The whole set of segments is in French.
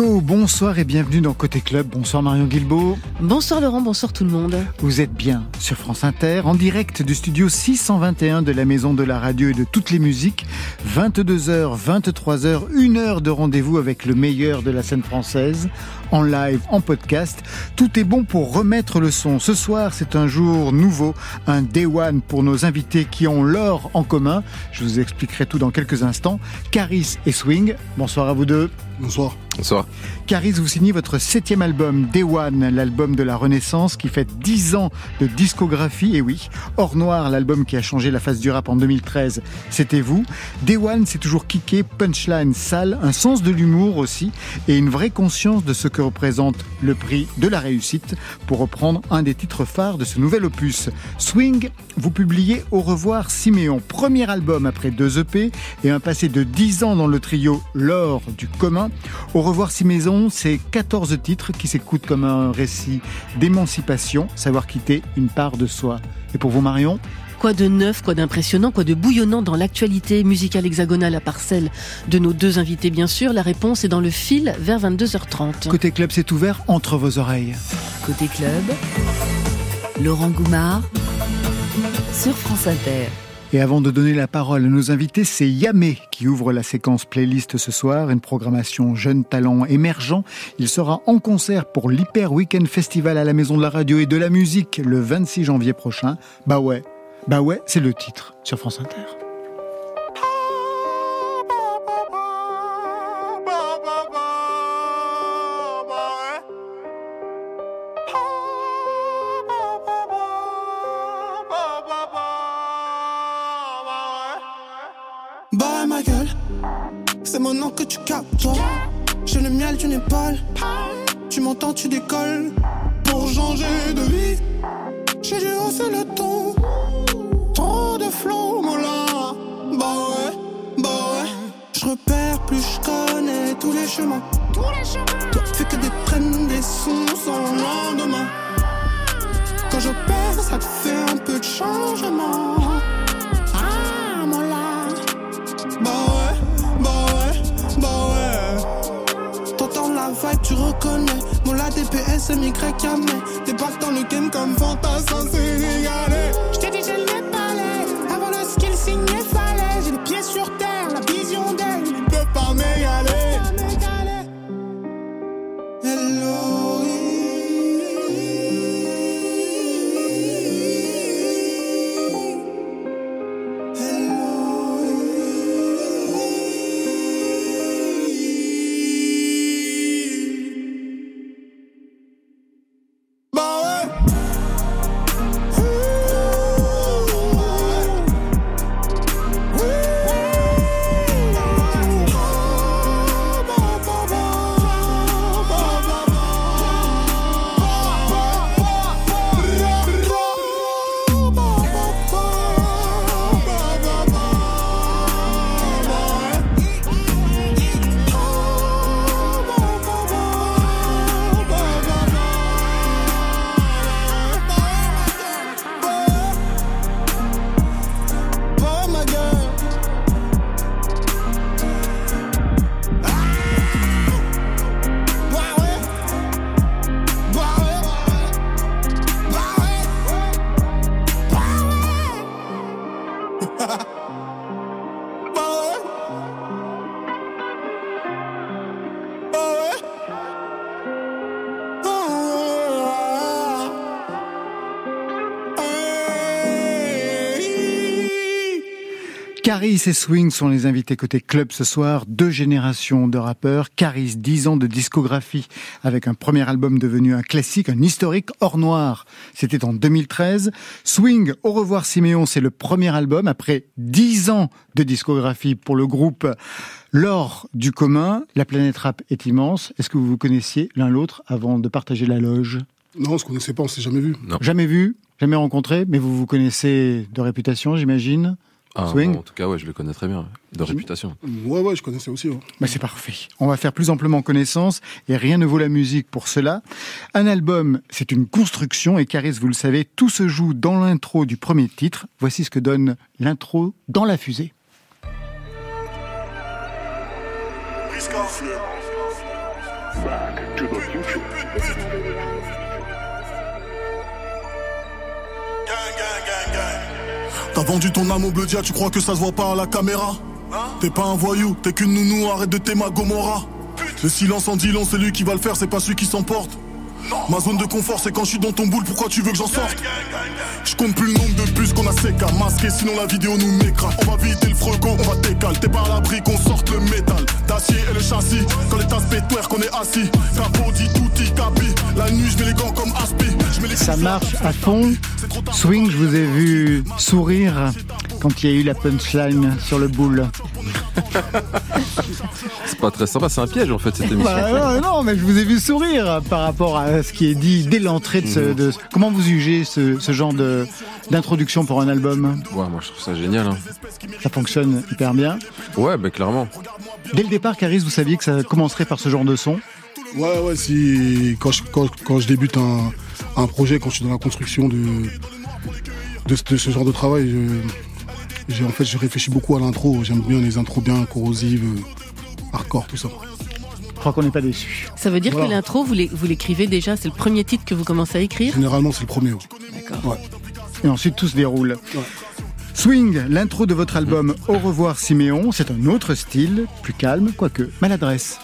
Bonsoir et bienvenue dans Côté Club. Bonsoir Marion Guilbeault. Bonsoir Laurent, bonsoir tout le monde. Vous êtes bien sur France Inter, en direct du studio 621 de la Maison de la Radio et de toutes les musiques. 22h, 23h, une heure de rendez-vous avec le meilleur de la scène française, en live, en podcast. Tout est bon pour remettre le son. Ce soir, c'est un jour nouveau, un day one pour nos invités qui ont l'or en commun. Je vous expliquerai tout dans quelques instants. Caris et Swing, bonsoir à vous deux. Bonsoir. Bonsoir. Caris, vous signez votre septième album, Day One, l'album de la Renaissance qui fait dix ans de discographie. Et oui, Or Noir, l'album qui a changé la face du rap en 2013, c'était vous. Day One, c'est toujours kické, punchline sale, un sens de l'humour aussi et une vraie conscience de ce que représente le prix de la réussite pour reprendre un des titres phares de ce nouvel opus. Swing, vous publiez Au revoir Siméon, premier album après deux EP et un passé de dix ans dans le trio L'or du commun. Au revoir Siméon, c'est 14 titres qui s'écoutent comme un récit d'émancipation, savoir quitter une part de soi. Et pour vous Marion Quoi de neuf, quoi d'impressionnant, quoi de bouillonnant dans l'actualité musicale hexagonale à part celle de nos deux invités bien sûr La réponse est dans le fil vers 22h30. Côté club, c'est ouvert entre vos oreilles. Côté club, Laurent Goumard sur France Inter. Et avant de donner la parole à nos invités, c'est Yamé qui ouvre la séquence playlist ce soir, une programmation jeune talent émergent. Il sera en concert pour l'Hyper Weekend Festival à la Maison de la Radio et de la Musique le 26 janvier prochain. Bah ouais, bah ouais, c'est le titre sur France Inter. Caris et Swing sont les invités côté club ce soir. Deux générations de rappeurs. Caris, 10 ans de discographie avec un premier album devenu un classique, un historique hors noir. C'était en 2013. Swing, Au revoir Siméon, c'est le premier album après 10 ans de discographie pour le groupe L'or du commun. La planète rap est immense. Est-ce que vous vous connaissiez l'un l'autre avant de partager la loge? Non, on se connaissait pas, on s'est jamais vu. Jamais vu, jamais rencontré, mais vous vous connaissez de réputation, j'imagine Ah, Swing En tout cas, ouais, je le connais très bien, de réputation. Ouais, ouais, je connaissais aussi. ouais. Bah, c'est parfait. On va faire plus amplement connaissance et rien ne vaut la musique pour cela. Un album, c'est une construction et Caris, vous le savez, tout se joue dans l'intro du premier titre. Voici ce que donne l'intro dans la fusée. T'as vendu ton âme au bleu dia, tu crois que ça se voit pas à la caméra T'es pas un voyou, t'es qu'une nounou, arrête de t'aimer Gomorra. Le silence en dit long, c'est lui qui va le faire, c'est pas celui qui s'emporte. Ma zone de confort, c'est quand je suis dans ton boule, pourquoi tu veux que j'en sorte? Je compte plus le nombre de bus qu'on a séca, masqué, sinon la vidéo nous m'écrase. On va vider le frego, on va décaler. T'es pas à l'abri qu'on sorte le métal, d'acier et le châssis. Quand les tasses pétoires qu'on est assis, capot dit tout capi. La nuit, je mets les gants comme aspi. Je mets les Ça marche à fond. Swing, je vous ai vu sourire quand il y a eu la punchline sur le boule. C'est pas très sympa, c'est un piège en fait cette émission. Bah, non, non, mais je vous ai vu sourire par rapport à ce qui est dit dès l'entrée de ce. de- Comment vous jugez ce, ce genre de d'introduction pour un album Ouais, moi je trouve ça génial. hein. Ça fonctionne hyper bien. Ouais, bah clairement. Dès le départ, Caris, vous saviez que ça commencerait par ce genre de son Ouais, ouais, si quand je, quand, quand je débute un, un projet, quand je suis dans la construction de, de, ce- de ce genre de travail, je, j'ai- en fait, je réfléchis beaucoup à l'intro. J'aime bien les intros bien corrosives, euh, hardcore, tout ça. Je crois qu'on n'est pas déçu. Ça veut dire Voilà. que l'intro, vous l'é- vous l'écrivez déjà, c'est le premier titre que vous commencez à écrire? Généralement, c'est le premier. ouais. D'accord. Ouais. Et ensuite, tout se déroule. Ouais. Swing, l'intro de votre album Au revoir Siméon, c'est un autre style, plus calme, quoique maladresse.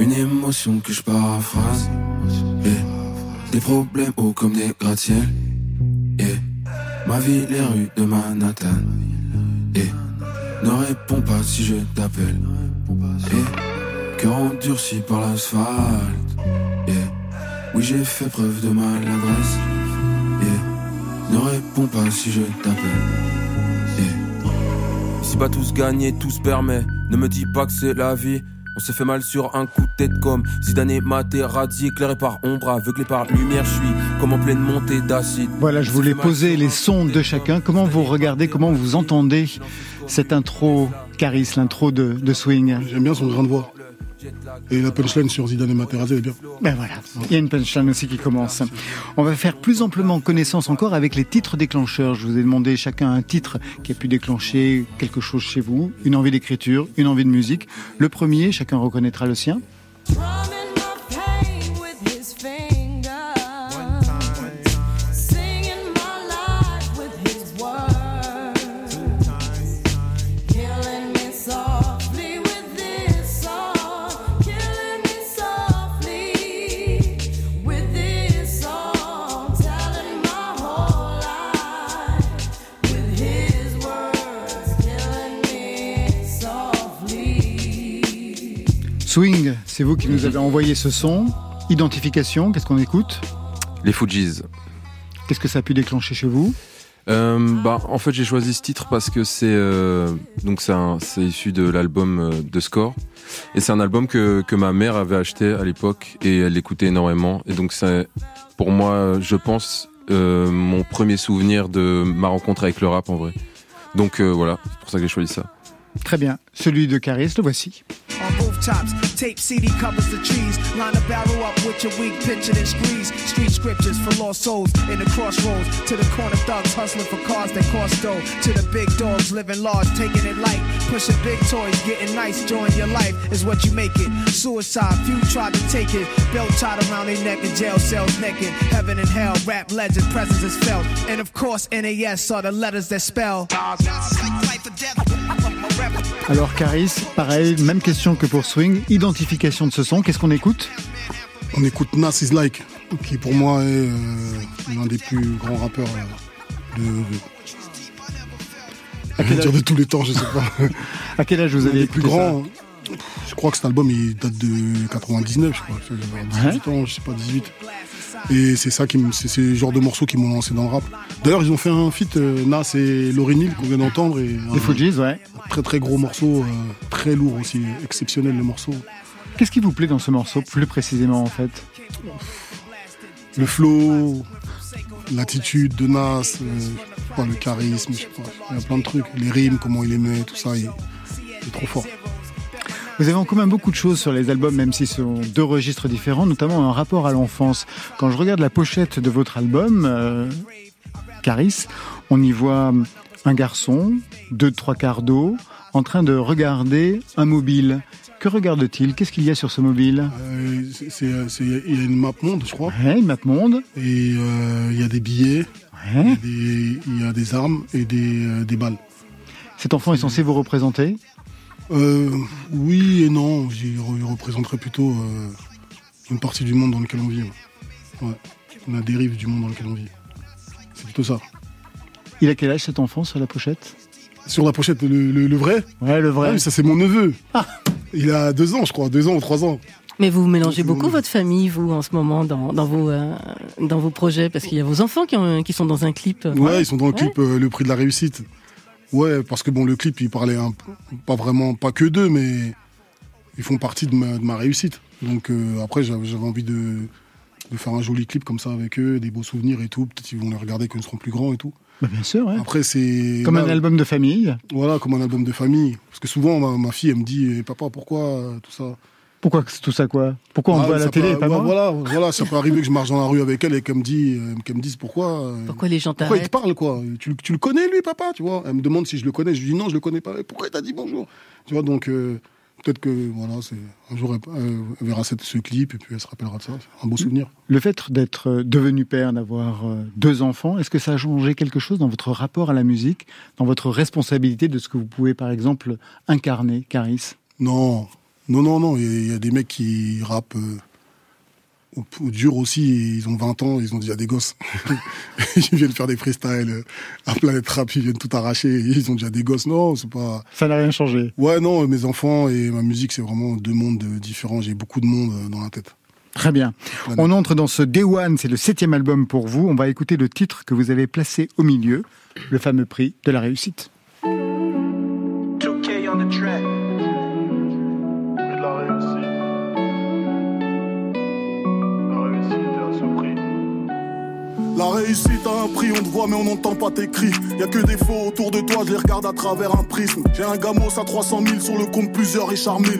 Une émotion que je paraphrase. Des problèmes hauts comme des gratte-ciel. Yeah. Ma vie, les rues de Manhattan. Ne réponds pas si je t'appelle. Yeah. Cœur endurci par l'asphalte. Yeah. Oui, j'ai fait preuve de maladresse. Yeah. Ne réponds pas si je t'appelle. Yeah. Ici pas tous gagner, tous permet. Ne me dis pas que c'est la vie. On s'est fait mal sur un coup de tête comme Zidane et Materazzi, éclairé par ombre, aveuglé par lumière, je suis comme en pleine montée d'acide. Voilà, je voulais poser les sons de chacun. Comment vous regardez, comment vous entendez? Cette intro Caris, l'intro de, de Swing J'aime bien son grain de voix. Et la punchline sur Zidane et Materazzi, elle est bien. Ben voilà, il y a une punchline aussi qui commence. On va faire plus amplement connaissance encore avec les titres déclencheurs. Je vous ai demandé chacun un titre qui a pu déclencher quelque chose chez vous, une envie d'écriture, une envie de musique. Le premier, chacun reconnaîtra le sien. Swing, c'est vous qui nous avez envoyé ce son. Identification, qu'est-ce qu'on écoute Les Fujis. Qu'est-ce que ça a pu déclencher chez vous Euh, bah, en fait, j'ai choisi ce titre parce que c'est euh, donc c'est issu de l'album euh, de Score et c'est un album que que ma mère avait acheté à l'époque et elle l'écoutait énormément et donc c'est pour moi, je pense, euh, mon premier souvenir de ma rencontre avec le rap en vrai. Donc voilà, c'est pour ça que j'ai choisi ça. Très bien. Celui de Caris, le voici. On rooftops. Tape CD covers the trees. Line a barrel up with your weak picture and squeeze. Street scriptures for lost souls in the crossroads. To the corner thugs hustling for cars that cost dough. To the big dogs living large, taking it light. Pushing big toys, getting nice. Join your life is what you make it. Suicide, few tried to take it. Belt tied around their neck in jail cells naked. Heaven and hell, rap legend, presence is felt. And of course, NAS are the letters that spell. Alors Caris, pareil, même question que pour Swing. Identification de ce son, qu'est-ce qu'on écoute? On écoute Nas is Like, qui pour moi est euh, l'un des plus grands rappeurs euh, de. Dire de tous les temps, je sais pas. à quel âge vous avez plus grands. Je crois que cet album il date de 99, je crois. J'avais 18 ans, je sais pas 18. Et c'est ça qui c'est ces genres de morceaux qui m'ont lancé dans le rap. D'ailleurs, ils ont fait un feat euh, Nas et Laurie Neal qu'on vient d'entendre et un ouais. très très gros morceau, euh, très lourd aussi, exceptionnel le morceau. Qu'est-ce qui vous plaît dans ce morceau, plus précisément en fait? Le flow, l'attitude de Nas, euh, sais pas, le charisme, je sais pas. Il y a plein de trucs. Les rimes, comment il les met, tout ça, il, il est trop fort. Vous avez en commun beaucoup de choses sur les albums, même si ce sont deux registres différents, notamment un rapport à l'enfance. Quand je regarde la pochette de votre album, euh, Caris, on y voit un garçon, deux trois quarts d'eau, en train de regarder un mobile. Que regarde-t-il? Qu'est-ce qu'il y a sur ce mobile? Euh, c'est- c'est- Il y a une map monde, je crois. Ouais, une map monde. Et euh, il y a des billets, il y Ouais. a des, il y a des armes et des, euh, des balles. Cet enfant est censé vous représenter? Euh, oui et non, il représenterait plutôt euh, une partie du monde dans lequel on vit. Ouais. La dérive du monde dans lequel on vit. C'est plutôt ça. Il a quel âge cet enfant sur la pochette? Sur la pochette, le, le- le vrai? Ouais, le Ah vrai. oui, ça c'est mon neveu. Il a deux ans, je crois, deux ans ou trois ans. Mais vous mélangez beaucoup votre famille, vous, en ce moment, dans, dans, vos, euh, dans vos projets, parce qu'il y a vos enfants qui, ont- qui sont dans un clip. Ouais, ils sont dans le Ouais. clip euh, Le prix de la réussite. Ouais, parce que bon, le clip, il parlait un, pas vraiment, pas que d'eux, mais ils font partie de ma, de ma réussite. Donc euh, après, j'avais envie de, de faire un joli clip comme ça avec eux, des beaux souvenirs et tout. Peut-être qu'ils vont les regarder quand ils seront plus grands et tout. Bah, bien sûr, ouais. Après, c'est. Comme là, un album de famille. Voilà, comme un album de famille. Parce que souvent, ma, ma fille, elle me dit, Eh, papa, pourquoi euh, tout ça? Pourquoi c'est tout ça quoi? Pourquoi on Ah, voit à la télé peut- et pas ouais, moi Voilà, voilà, ça peut arriver que je marche dans la rue avec elle et qu'elle me, dit, euh, qu'elle me dise pourquoi. euh, Pourquoi les gens pourquoi il te parle, quoi? Tu, le- tu le connais, lui, papa, tu vois? Elle me demande si je le connais. Je lui dis non, je le connais pas. Et Pourquoi il t'a dit bonjour? Tu vois, donc euh, peut-être que voilà, c'est un jour elle, elle verra cette- ce clip et puis elle se rappellera de ça. C'est un beau souvenir. Le fait d'être devenu père, d'avoir deux enfants, est-ce que ça a changé quelque chose dans votre rapport à la musique, dans votre responsabilité de ce que vous pouvez par exemple incarner, Caris? Non, non, non, non. Il y a- il y, a des mecs qui rappent euh, au, au dur aussi. ils ont 20 ans, ils ont déjà des gosses. ils viennent faire des freestyles euh, à Planète Rap, ils viennent tout arracher. Ils ont déjà des gosses. Non, c'est pas. Ça n'a rien changé. Ouais, non, mes enfants et ma musique, c'est vraiment deux mondes euh, différents. J'ai beaucoup de monde euh, dans la tête. Très bien. On entre dans ce Day One, c'est le septième album pour vous. On va écouter le titre que vous avez placé au milieu, le fameux prix de la réussite. 2K on the track. La réussite a un prix, on te voit mais on n'entend pas tes cris. Y a que des faux autour de toi, je les regarde à travers un prisme. J'ai un gamos à 300 000 sur le compte plusieurs Richard Mille.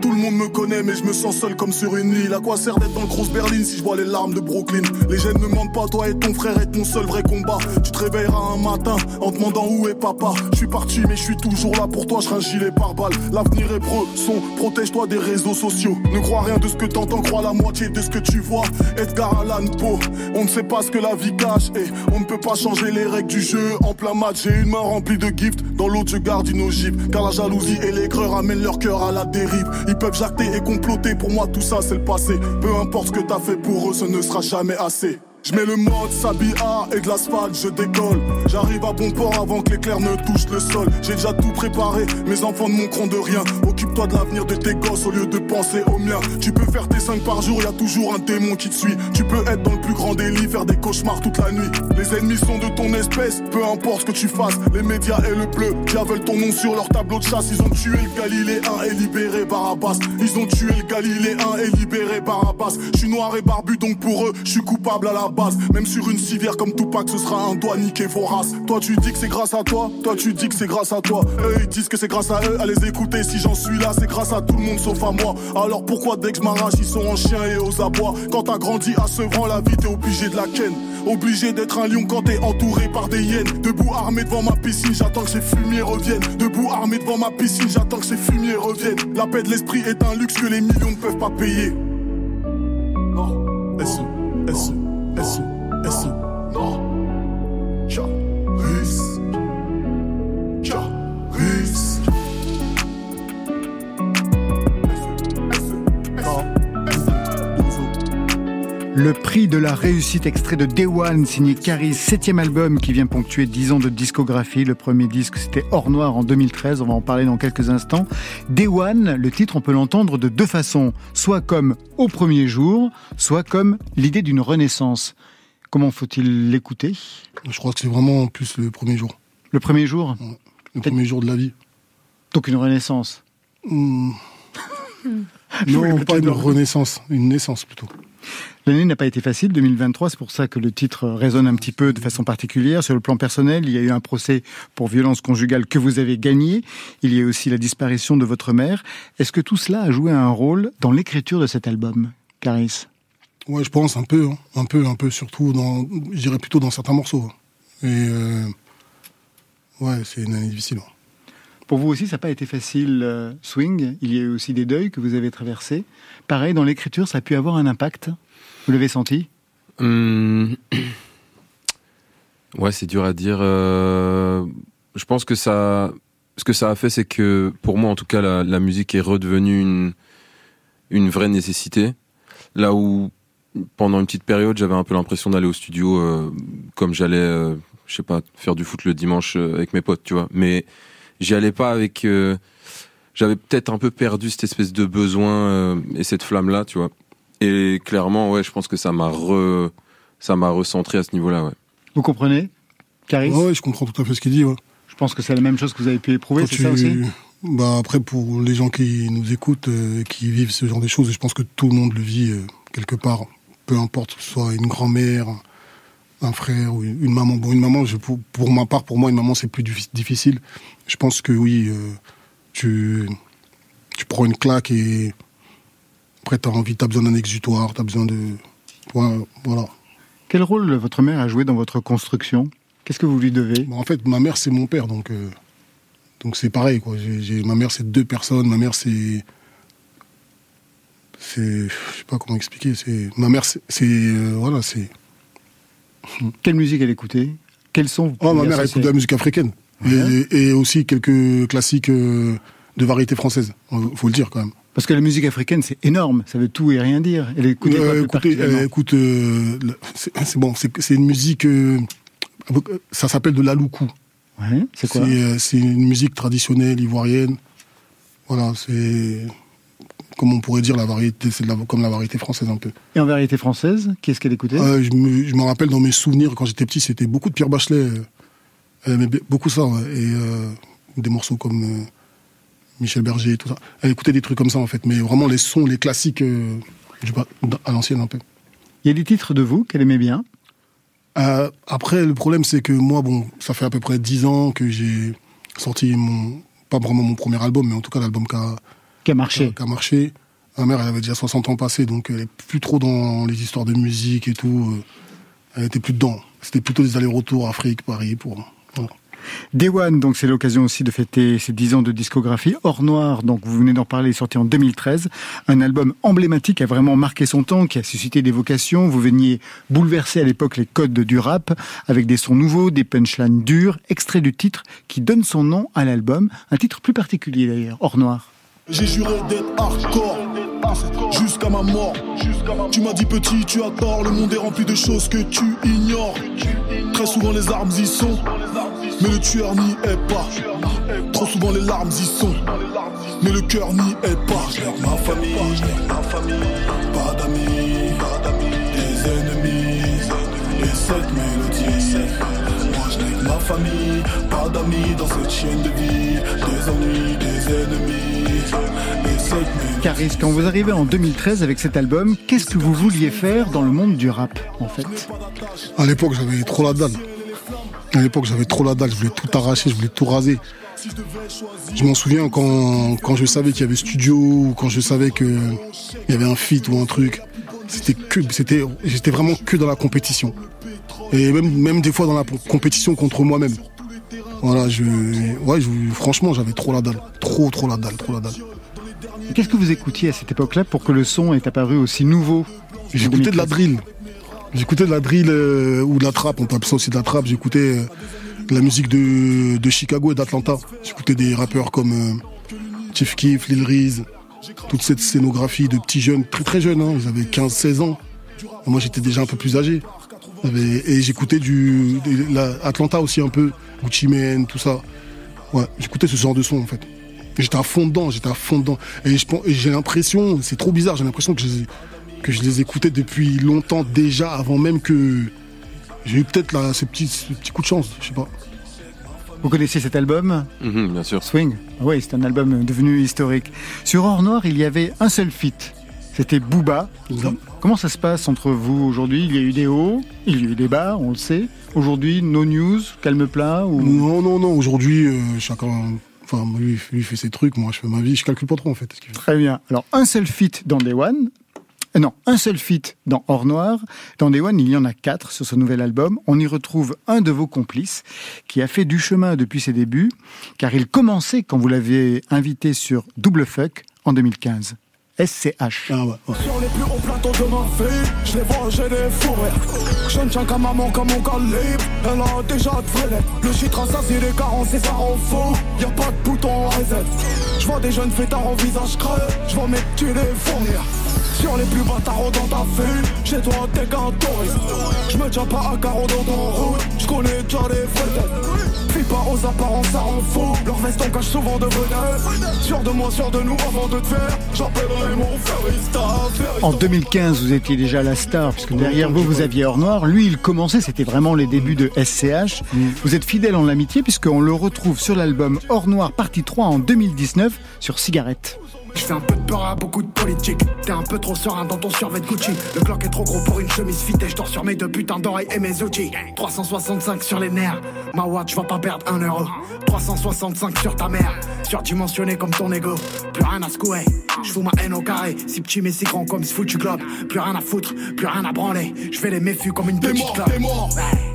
Tout le monde me connaît mais je me sens seul comme sur une île. À quoi sert d'être dans le grosse Berlin si je vois les larmes de Brooklyn? Les jeunes ne mentent pas, toi et ton frère est ton seul vrai combat. Tu te réveilleras un matin en te demandant où est papa. Je suis parti mais je suis toujours là pour toi, je un gilet par balle. L'avenir est pro, son, protège-toi des réseaux sociaux. Ne crois rien de ce que t'entends, crois la moitié de ce que tu vois. Edgar Allan Poe, on ne sait pas ce que la vie cache et on ne peut pas changer les règles du jeu. En plein match, j'ai une main remplie de gifts, dans l'autre je garde une ogive. Car la jalousie et l'aigreur amènent leur cœur à la dérive. Ils peuvent jacter et comploter, pour moi tout ça c'est le passé. Peu importe ce que t'as fait pour eux, ce ne sera jamais assez. Je mets le mode Sabia et de l'asphalte, je décolle. J'arrive à bon port avant que l'éclair ne touche le sol. J'ai déjà tout préparé, mes enfants ne manqueront de rien. Occupe-toi de l'avenir de tes gosses au lieu de penser au mien. Tu peux faire tes 5 par jour, y a toujours un démon qui te suit. Tu peux être dans le plus grand délit, faire des cauchemars toute la nuit. Les ennemis sont de ton espèce, peu importe ce que tu fasses. Les médias et le bleu, qui veulent ton nom sur leur tableau de chasse. Ils ont tué le Galiléen et libéré Barabbas. Ils ont tué le Galiléen et libéré Barabbas. Je suis noir et barbu, donc pour eux, je suis coupable à la base. Même sur une civière comme Tupac, ce sera un doigt niqué vos races. Toi, tu dis que c'est grâce à toi, toi, tu dis que c'est grâce à toi. Eux, ils disent que c'est grâce à eux, à les écouter. Si j'en suis là, c'est grâce à tout le monde sauf à moi. Alors pourquoi dès que je m'arrache, ils sont en chien et aux abois? Quand t'as grandi à Sevran, la vie, t'es obligé de la ken. Obligé d'être un lion quand t'es entouré par des hyènes. Debout armé devant ma piscine, j'attends que ces fumiers reviennent. Debout armé devant ma piscine, j'attends que ces fumiers reviennent. La paix de l'esprit est un luxe que les millions ne peuvent pas payer. Non, S, Le prix de la réussite extrait de Day One, signé Caris, septième album qui vient ponctuer 10 ans de discographie. Le premier disque, c'était Hors Noir en 2013. On va en parler dans quelques instants. Day One, le titre, on peut l'entendre de deux façons. Soit comme au premier jour, soit comme l'idée d'une renaissance. Comment faut-il l'écouter? Je crois que c'est vraiment plus le premier jour. Le premier jour? Le premier jour de la vie. Donc une renaissance? Hmm. Non, pas une renaissance, une naissance plutôt. L'année n'a pas été facile, 2023, c'est pour ça que le titre résonne un petit peu de façon particulière. Sur le plan personnel, il y a eu un procès pour violence conjugale que vous avez gagné. Il y a aussi la disparition de votre mère. Est-ce que tout cela a joué un rôle dans l'écriture de cet album, Caris Ouais, je pense un peu, hein. un peu, un peu, surtout dans, je plutôt dans certains morceaux. Et euh, ouais, c'est une année difficile. hein. Pour vous aussi, ça n'a pas été facile, euh, Swing. Il y a eu aussi des deuils que vous avez traversés. Pareil, dans l'écriture, ça a pu avoir un impact. Vous l'avez senti? Hum, Ouais, c'est dur à dire. euh, Je pense que ça, ce que ça a fait, c'est que pour moi, en tout cas, la, musique est redevenue une vraie nécessité. Là où pendant une petite période, j'avais un peu l'impression d'aller au studio euh, comme j'allais, euh, je sais pas, faire du foot le dimanche avec mes potes, tu vois. Mais j'y allais pas avec. euh, J'avais peut-être un peu perdu cette espèce de besoin euh, et cette flamme là, tu vois. Et clairement, ouais, je pense que ça m'a re, ça m'a recentré à ce niveau-là, ouais. Vous comprenez Caris Ouais, ouais, je comprends tout à fait ce qu'il dit. Ouais. Je pense que c'est la même chose que vous avez pu éprouver, c'est ça aussi bah après pour les gens qui nous écoutent, euh, qui vivent ce genre de choses, et je pense que tout le monde le vit euh, quelque part, peu importe que ce soit une grand-mère, un frère ou une maman. Bon, une maman, je, pour, pour ma part, pour moi, une maman c'est plus diffi- difficile. Je pense que oui, euh, tu tu prends une claque et après t'as envie, t'as besoin d'un exutoire, t'as besoin de voilà. Quel rôle votre mère a joué dans votre construction? Qu'est-ce que vous lui devez? Bon, en fait, ma mère, c'est mon père, donc euh, donc c'est pareil, quoi. Ma mère, c'est deux personnes. Ma mère, c'est c'est je sais pas comment expliquer. C'est ma mère, c'est, c'est, euh, voilà, c'est. Quelle musique elle écoutait? Quels sont Oh, ma pouvez mère écoute de la musique africaine Ouais. et, et aussi quelques classiques euh, de variété française. euh, Faut le dire quand même. Parce que la musique africaine, c'est énorme, ça veut tout et rien dire. Elle écoute quoi Euh, écoutez, écoute, euh, le- c'est, bon, c'est, une musique. euh, ça s'appelle de l'aloukou. Ouais, c'est quoi? Euh, c'est une musique traditionnelle ivoirienne. Voilà, c'est comme on pourrait dire la variété, c'est comme la variété française un peu. Et en variété française, qu'est-ce qu'elle écoutait? Euh, je, me, rappelle dans mes souvenirs quand j'étais petit, c'était beaucoup de Pierre Bachelet. euh, Elle aimait be- beaucoup ça, ouais, et euh, des morceaux comme euh, Michel Berger, tout ça. Elle écoutait des trucs comme ça en fait, mais vraiment les sons, les classiques du à l'ancienne un peu. Il y a des titres de vous qu'elle aimait bien? Après, le problème, c'est que moi, bon, ça fait à peu près dix ans que j'ai sorti mon, pas vraiment mon premier album, mais en tout cas l'album qui a, Qui a marché. qui a marché. Ma mère, elle avait déjà 60 ans passés, donc elle est plus trop dans les histoires de musique et tout. euh, Elle était plus dedans. C'était plutôt des allers-retours Afrique, Paris, pour. voilà. Day One, donc c'est l'occasion aussi de fêter ses 10 ans de discographie. Hors Noir, donc vous venez d'en parler, est sorti en 2013. Un album emblématique qui a vraiment marqué son temps, qui a suscité des vocations. Vous veniez bouleverser à l'époque les codes du rap avec des sons nouveaux, des punchlines dures, extrait du titre qui donne son nom à l'album. Un titre plus particulier d'ailleurs, Hors Noir. J'ai juré d'être hardcore jusqu'à ma mort. Tu m'as dit petit, tu as tort. Le monde est rempli de choses que tu ignores. Très souvent les armes y sont, mais le tueur n'y est pas. Trop souvent les larmes y sont, mais le cœur n'y est pas. Ma famille, ma famille, pas d'amis, des ennemis, et cette mélodie. Moi je n'ai que ma famille, pas d'amis dans cette chaîne de vie. Des ennuis, des ennemis. Caris, quand vous arrivez en 2013 avec cet album, qu'est-ce que vous vouliez faire dans le monde du rap, en fait? À l'époque, j'avais trop la dalle. À l'époque, j'avais trop la dalle. Je voulais tout arracher, je voulais tout raser. Je m'en souviens quand, je savais qu'il y avait studio, quand je savais qu'il y avait un feat ou un truc. C'était c'était, j'étais vraiment que dans la compétition. Et même des fois dans la compétition contre moi-même. Voilà, je, ouais, je, franchement, j'avais trop la dalle. Trop, trop la dalle, trop la dalle. Qu'est-ce que vous écoutiez à cette époque-là pour que le son ait apparu aussi nouveau J'écoutais de la drill. J'écoutais de la drill euh, ou de la trap, on appeler ça aussi de la trap. J'écoutais euh, de la musique de, de Chicago et d'Atlanta. J'écoutais des rappeurs comme euh, Chief Keef, Lil Reese, toute cette scénographie de petits jeunes, très très jeunes, hein, ils avaient 15-16 ans. Moi j'étais déjà un peu plus âgé. J'avais- Et j'écoutais du de la- Atlanta aussi un peu, Gucci Mane, tout ça. Ouais, j'écoutais ce genre de son en fait. J'étais à fond dedans, j'étais à fond dedans. Et je pense- et j'ai l'impression, c'est trop bizarre, j'ai l'impression que je, que je les écoutais depuis longtemps déjà, avant même que j'ai eu peut-être là ce petit, ce petit coup de chance, je sais pas. Vous connaissez cet album? Mhm, bien sûr. Swing Oui, c'est un album devenu historique. Sur Or Noir, il y avait un seul feat. C'était Booba. Comment ça se passe entre vous aujourd'hui? Il y a eu des hauts, il y a eu des bas, on le sait. Aujourd'hui, no news, calme plat ou... Non, non, non. Aujourd'hui, euh, chacun. Enfin, lui, lui fait ses trucs, moi je fais ma vie, je calcule pas trop en fait. ce qu'il fait. Très bien. Alors, un seul feat dans Day One. Euh, Non, un seul feat dans Or Noir. Dans Day One, il y en a quatre sur ce nouvel album. On y retrouve un de vos complices qui a fait du chemin depuis ses débuts, car il commençait quand vous l'avez invité sur Double Fuck en 2015. SCH. Ah ouais. Sur les plus hauts plateaux de ma vie, je les vois, j'ai des fous rires. Je ne tiens qu'à maman comme mon calibre, elle a déjà de vraies. Le chitre assassine les carences et ça rend fou, y a pas de bouton reset. Je vois des jeunes fêtards au visage creux, je vois mes petits les fournir. Sur les plus bâtards dans ta ville, chez toi t'es qu'un touriste. Je me tiens pas à carreau dans ton route, je connais déjà les vedettes. Pas aux apparences, ça rend fou. Leur veston cache souvent de vedettes. Sûr de moi, sûr de nous avant de te faire. J'appellerai mon ferista. En 2015, vous étiez déjà la star, puisque derrière vous, vous aviez Or Noir. Lui, il commençait, c'était vraiment les débuts de SCH. Vous êtes fidèle en l'amitié, puisqu'on le retrouve sur l'album Or Noir partie 3 en 2019 sur Cigarette. Je fais un peu de peur à beaucoup de politique. T'es un peu trop serein dans ton survêt de Gucci. Le clock est trop gros pour une chemise fitée. Je dors sur mes deux putains d'oreilles et mes outils. 365 sur les nerfs. Ma watch va pas perdre un euro. 365 sur ta mère. Surdimensionné comme ton ego. Plus rien à secouer. Je fous ma haine au carré. Si petit mais si grand comme ce foutu globe. Plus rien à foutre, plus rien à branler. Je fais les méfus comme une T'es petite mort, clope. t'es mort,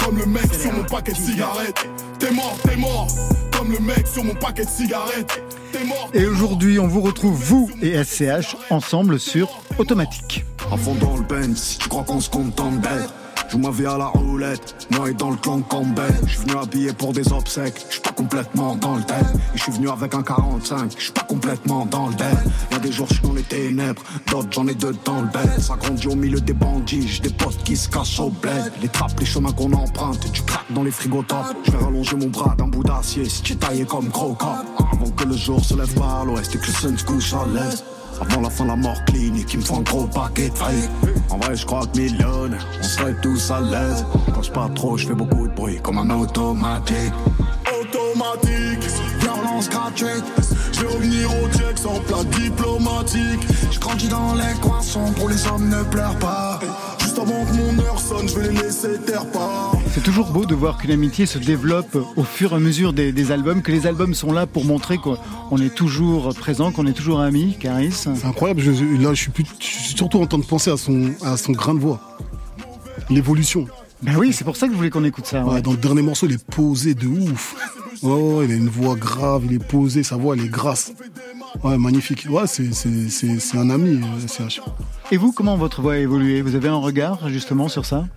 comme le mec sur mon paquet de cigarettes. T'es mort, t'es mort, comme le mec sur mon paquet de cigarettes. Et aujourd'hui, on vous retrouve, vous et SCH, ensemble sur Automatique. À fond dans le Benz, tu crois qu'on se contente d'être. Joue ma vie à la roulette, moi et dans le clan Campbell. Je suis venu habillé pour des obsèques, je pas complètement dans le thème. Et je suis venu avec un 45, je pas complètement dans le dead. Y'a des jours je suis dans les ténèbres, d'autres j'en ai deux dans le bed. Ça grandit au milieu des bandits, j'ai des potes qui se cachent au bled. Les trappes, les chemins qu'on emprunte, tu craques dans les frigos top. Je vais rallonger mon bras d'un bout d'acier si tu taillé comme Croca. Avant que le jour se lève par l'ouest et que le sun se couche à l'est. Avant la fin, la mort clinique, il me faut un gros paquet de fric. En vrai, je crois que millionnaire, on serait tous à l'aise. Quand je trop, je fais beaucoup de bruit comme un automatique. Automatique, Violence gratuite, je vais revenir au check sans plaque diplomatique. je grandis dans les coins sombres où les hommes ne pleurent pas. Juste avant que mon heure sonne, je vais les laisser terre part. C'est toujours beau de voir qu'une amitié se développe au fur et à mesure des, des albums, que les albums sont là pour montrer qu'on on est toujours présent, qu'on est toujours amis, Caris. C'est incroyable. Je- là, je suis, plus, je suis surtout en train de penser à son, à son grain de voix. L'évolution. Ben oui, c'est pour ça que je voulais qu'on écoute ça. Ouais, ouais. dans le dernier morceau, il est posé de ouf. Ouais, ouais, il a une voix grave, il est posé, sa voix, elle est grasse. Ouais, magnifique. Ouais, c'est, c'est, c'est, c'est un ami, euh, CH. Et vous, comment votre voix a évolué? Vous avez un regard justement sur ça?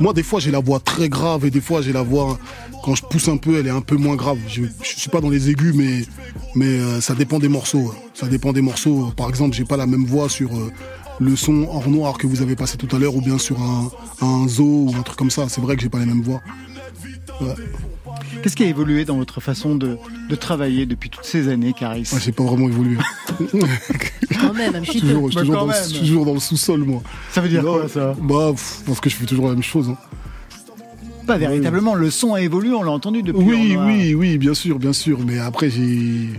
Moi, des fois, j'ai la voix très grave et des fois, j'ai la voix, quand je pousse un peu, elle est un peu moins grave. Je, je suis pas dans les aigus, mais, mais euh, ça dépend des morceaux. Ça dépend des morceaux. Par exemple, j'ai pas la même voix sur euh, le son hors noir que vous avez passé tout à l'heure ou bien sur un, un zoo ou un truc comme ça. C'est vrai que j'ai pas les mêmes voix. Ouais. Qu'est-ce qui a évolué dans votre façon de, de travailler depuis toutes ces années, Caris Ouais, j'ai pas vraiment évolué. Quand même, un petit peu. toujours, je suis Bah, toujours, quand dans, même. le- toujours dans le sous-sol, moi. Ça veut dire Non, quoi ça? Bah, pff, parce que je fais toujours la même chose. hein. Pas véritablement. Le son a évolué, on l'a entendu depuis. Oui, oui, oui, bien sûr, bien sûr. Mais après, j'ai.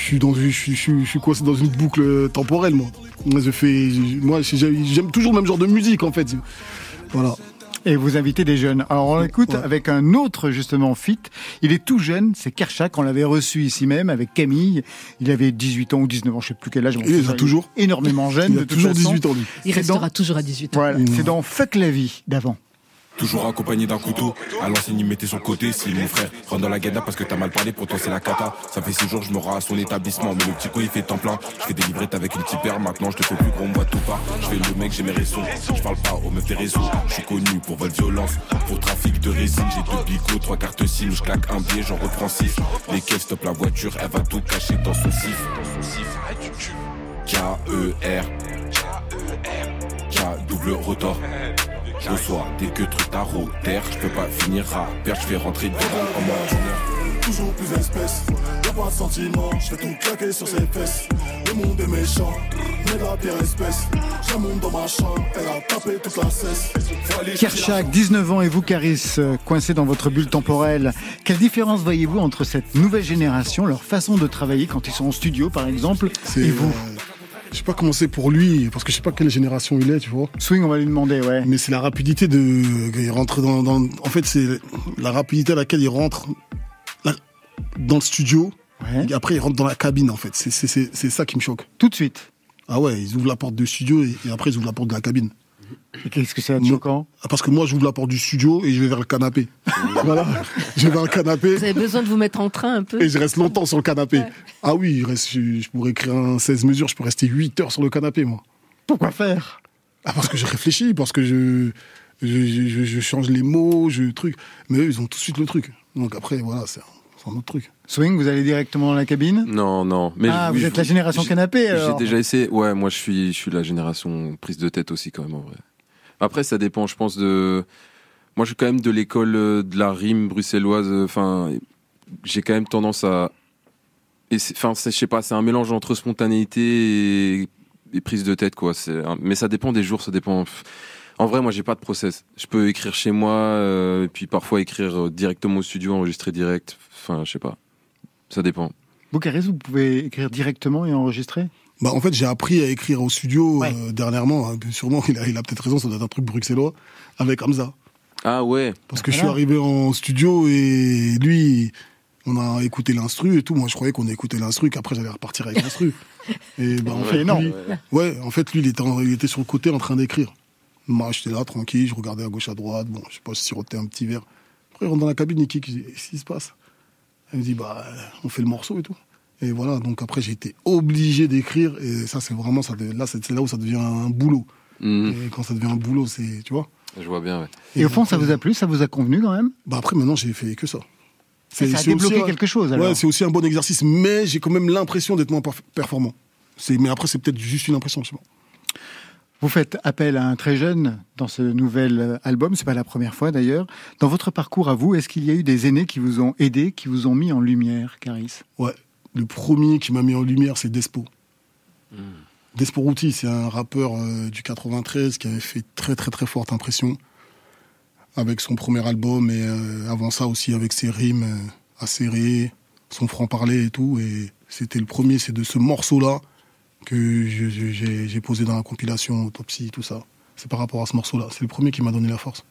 Je suis dans, je suis, je suis, je suis coincé dans une boucle temporelle, moi. Moi, je fais, moi, j'ai- j'aime toujours le même genre de musique, en fait. Voilà. Et vous invitez des jeunes. Alors on l'écoute Ouais. avec un autre justement fit. Il est tout jeune, c'est Kershak. On l'avait reçu ici même avec Camille. Il avait 18 ans ou 19 ans, je sais plus quel âge. Il les a toujours. Énormément jeune. Il de a toute toujours façon. 18 ans, lui. Il restera dans- toujours à 18 ans. Voilà, c'est dans Fuck la vie d'avant. Toujours accompagné d'un couteau, à l'ancienne il mettait son côté, si mon frère rentre dans la guenda parce que t'as mal parlé, pourtant c'est la cata. Ça fait six jours, je me rends à son établissement, mais le petit co il fait temps plein. Je fais des livrettes avec une petite paire, maintenant je te fais plus gros, moi tout pas. Je fais le mec, j'ai mes raisons, je parle pas aux meufs des réseaux. Je suis connu pour vol violence, pour trafic de résine, j'ai deux bigots, trois cartes SIM, je claque un billet, j'en reprends six. Les caisses stop la voiture, elle va tout cacher dans son sif. K-E-R, K double rotor. Je reçois des que trucs à terre, je peux pas finir à perdre, je fais rentrer dedans en moins Toujours plus espèce, y'a pas de sentiment, je fais tout claquer sur ses fesses. Le monde est méchant, mais la pire espèce. Dans ma chambre, elle a tapé toute la cesse. Kershak, 19 ans et vous, Caris, euh, coincé dans votre bulle temporelle. Quelle différence voyez-vous entre cette nouvelle génération, leur façon de travailler quand ils sont en studio, par exemple, et vous euh, Je sais pas comment c'est pour lui, parce que je sais pas quelle génération il est, tu vois. Swing, on va lui demander, ouais. Mais c'est la rapidité de. Il rentre dans, dans- En fait, c'est la rapidité à laquelle il rentre dans le studio. Et après, il rentre dans la cabine, en fait. C'est- ça qui me choque. Tout de suite. Ah ouais, ils ouvrent la porte du studio et, et après, ils ouvrent la porte de la cabine. Et qu'est-ce que c'est choquant Ah, Parce que moi, j'ouvre la porte du studio et je vais vers le canapé. voilà. Je vais vers le canapé. Vous avez besoin de vous mettre en train un peu Et je reste longtemps sur le canapé. Ah oui, reste, je, pourrais écrire un 16 mesures, je peux rester 8 heures sur le canapé, moi. Pourquoi faire? Ah, parce que je réfléchis, parce que je, je, je- je- je change les mots, je truc. Mais eux, ils ont tout de suite le truc. Donc après, voilà, c'est un, autre truc. Swing, vous allez directement dans la cabine Non, non. Mais Ah, je- vous êtes la génération canapé, alors. J'ai déjà essayé. Ouais, moi je suis, je suis la génération prise de tête aussi quand même en vrai. Après, ça dépend, je pense de. Moi, je suis quand même de l'école euh, de la rime bruxelloise. euh, Enfin, j'ai quand même tendance à. Enfin, je sais pas, c'est un mélange entre spontanéité et, et prise de tête, quoi. Un- Mais ça dépend des jours, ça dépend. En vrai, moi, j'ai pas de process. Je peux écrire chez moi, euh, et puis parfois écrire directement au studio, enregistrer direct. Enfin, je sais pas. Ça dépend. Vous, Caris, vous pouvez écrire directement et enregistrer? Bah, en fait, j'ai appris à écrire au studio euh, dernièrement. hein, Sûrement, il a, il a peut-être raison, ça doit être un truc bruxellois, avec Hamza. Ah ouais. Parce que je suis arrivé en studio et lui, on a écouté l'instru et tout. Moi, je croyais qu'on écoutait l'instru, qu'après j'allais repartir avec l'instru. Et bah, en Ouais, fait, énorme. lui, ouais, en fait, lui, il était, en- il était sur le côté en train d'écrire. Moi, j'étais là, tranquille, je regardais à gauche, à droite. Bon, je sais pas, je sirotais un petit verre. Après, il rentre dans la cabine, il dis, qu'est-ce qui se passe? Elle me dit, bah, on fait le morceau et tout. Et voilà, donc après, j'ai été obligé d'écrire. Et ça, c'est vraiment, ça, là, c'est c'est là où ça devient un boulot. Mhm. Et quand ça devient un boulot, c'est, tu vois. Je vois bien, ouais. Et au fond, ça vous a plu Ça vous a convenu quand même? Bah après, maintenant, j'ai fait que ça. Ça a c'est débloqué aussi quelque chose, alors Ouais, c'est aussi un bon exercice, mais j'ai quand même l'impression d'être moins perf- performant. C'est- Mais après, c'est peut-être juste une impression. je sais pas. Vous faites appel à un très jeune dans ce nouvel album, c'est pas la première fois d'ailleurs. Dans votre parcours à vous, est-ce qu'il y a eu des aînés qui vous ont aidé, qui vous ont mis en lumière, Caris? Ouais, le premier qui m'a mis en lumière, c'est Despo. Despo Routi, c'est un rappeur euh, du 93 qui avait fait très très très forte impression avec son premier album et euh, avant ça aussi avec ses rimes euh, acérées, son franc-parler et tout. Et c'était le premier, c'est de ce morceau-là que j'ai posé dans la compilation Autopsie, tout ça. C'est par rapport à ce morceau-là. C'est le premier qui m'a donné la force.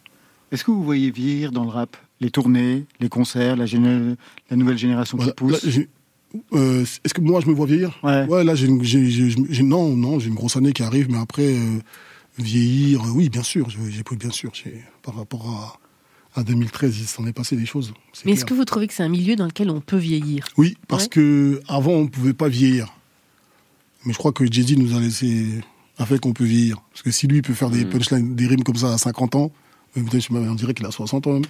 Est-ce que vous voyez vieillir dans le rap les tournées, les concerts, la, géné- la nouvelle génération Voilà. qui pousse euh, Est-ce que moi je me vois vieillir? Ouais. là j'ai non non j'ai une grosse année qui arrive, mais après euh, vieillir, euh, oui bien sûr, j'ai j'ai- bien sûr. Par rapport à, à 2013, il s'en est passé des choses. Mais est-ce que vous trouvez que c'est un milieu dans lequel on peut vieillir? Oui, parce Ouais. que avant on pouvait pas vieillir, mais je crois que Jay-Z nous a laissé a fait qu'on peut vieillir. Parce que si lui peut faire des Mm. punchlines, des rimes comme ça à 50 ans, on dirait qu'il a 60 ans même.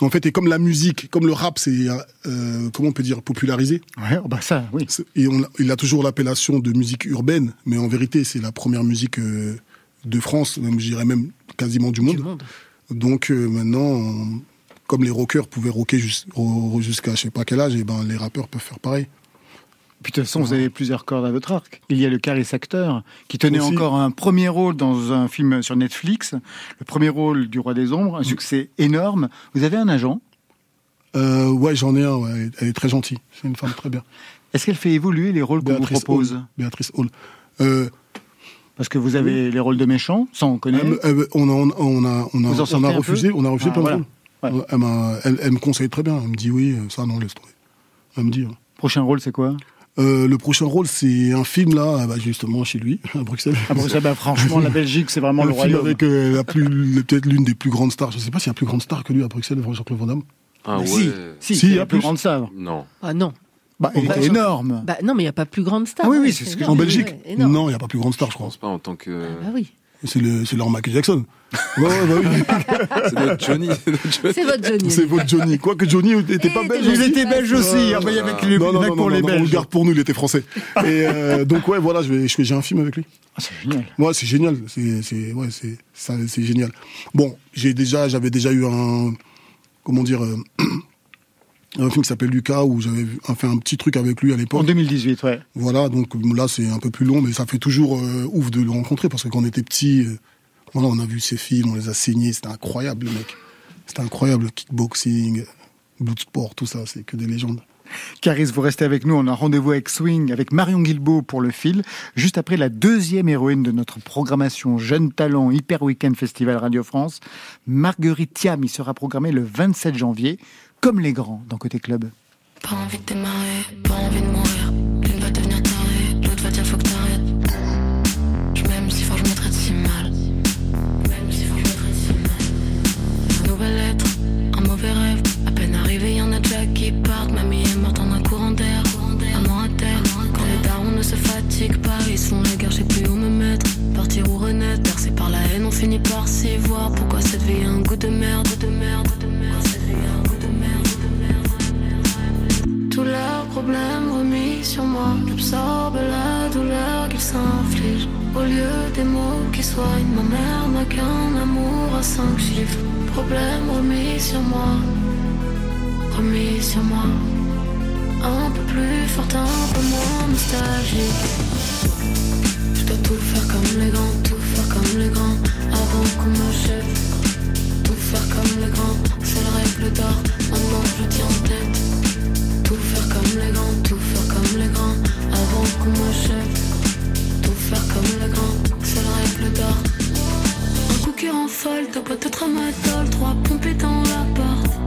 En fait, et comme la musique, comme le rap, c'est, euh, comment on peut dire, popularisé. Ouais, oh bah ça, oui. Et on, il a toujours l'appellation de musique urbaine, mais en vérité, c'est la première musique euh, de France, même, je dirais même quasiment du monde. Donc euh, maintenant, on- comme les rockers pouvaient rocker jus- ro- jusqu'à je sais pas quel âge, et ben les rappeurs peuvent faire pareil. Puis de toute façon, vous avez plusieurs cordes à votre arc. Il y a le Caris acteur, qui tenait Aussi. encore un premier rôle dans un film sur Netflix, le premier rôle du Roi des Ombres, un succès énorme. Vous avez un agent? Euh, ouais, j'en ai un, ouais, elle est très gentille, c'est une femme très bien. Est-ce qu'elle fait évoluer les rôles qu'on vous propose? Hall. Béatrice Hall. Euh, Parce que vous avez les rôles de méchants, ça on connaît. elle me- on a, on a, on a, on a, refusé, on a refusé Ah, plein de. Elle, m'a- elle- elle me conseille très bien, elle me dit oui, euh, ça non, laisse tomber. Elle me dit. hein. Prochain rôle, c'est quoi? Euh, le prochain rôle, c'est un film là, bah, justement chez lui, à Bruxelles. À Bruxelles, bah, franchement, la Belgique, c'est vraiment un le film royaume. avec euh, la plus, le- peut-être l'une des plus grandes stars. Je sais pas s'il y a plus grande star que lui à Bruxelles, Jean-Claude Van Damme. Ah Mais ouais. si, si, Si, il y la a plus plus. grande star. Non. Ah non. Bah, Bah, était j'en- énorme. Bah non, mais il n'y a pas plus grande star. Ah oui, oui, c'est ce que. En Belgique Ouais, énorme. Non, il n'y a pas plus grande star, je pense pas en tant que. Ah oui. C'est le, c'est leur Michael Jackson. Ouais, ouais, bah oui. C'est notre Johnny. c'est notre Johnny. C'est votre Johnny. C'est votre Johnny. Quoique Johnny était pas belge. Il était belge aussi. Ah, bah, il y avait que les Non, non, non, que pour non, les non, on le Belges. garde pour nous, il était français. Et euh, donc ouais, voilà, je vais, je fais, j'ai un film avec lui. Ah, c'est génial. Ouais, c'est génial. C'est, c'est, ouais, c'est, ça, c'est génial. Bon, j'ai déjà, j'avais déjà eu un, comment dire, euh, un film qui s'appelle Lucas où j'avais fait un petit truc avec lui à En l'époque. 2018, ouais. Voilà, donc là c'est un peu plus long, mais ça fait toujours euh, ouf de le rencontrer parce que quand on était petit, euh, voilà, on a vu ses films, on les a saignés, c'était incroyable le mec. C'était incroyable, kickboxing, bloodsport, tout ça, c'est que des légendes. Caris, vous restez avec nous. On a rendez-vous avec Swing, avec Marion Guilbeault pour le fil, juste après la deuxième héroïne de notre programmation Jeune Talent Hyper Weekend Festival Radio France. Marguerite Thiam, il sera programmé le 27 janvier, comme les grands, dans Côté Club. Pas envie de démarrer, pas envie de mourir. L'une va devenir tarée, l'autre va dire faut que t'arrêtes. Je m'aime si fort, je me traite si mal. Même si fort, je me traite si mal. Nouvelle lettre, un mauvais rêve. À peine arrivé, y'en a déjà qui partent. Mamie est morte en un courant d'air. Maman à terre. Quand les darons ne se fatiguent pas, ils sont la guerre, je sais plus où me mettre. Partir ou renaître, bercé par la haine, on finit par s'y voir. Pourquoi cette vie a un goût de merde, de merde, problèmes remis sur moi. J'absorbe la douleur qu'ils s'infligent Au lieu des mots qui soignent Ma mère n'a qu'un amour à cinq chiffres. Problème remis sur moi. Remis sur moi. Un peu plus fort, un peu moins nostalgique. Je dois tout faire comme les grands Tout faire comme les grands Avant qu'on m'achève Tout faire comme les grands C'est le règle d'or. Maintenant je tiens en tête tout faire comme les grands, avant qu'on m'achève. Tout faire comme les grands, c'est la règle d'or. Un coup qui rend folle, t'as pas être tramadol, trois pompées dans la porte.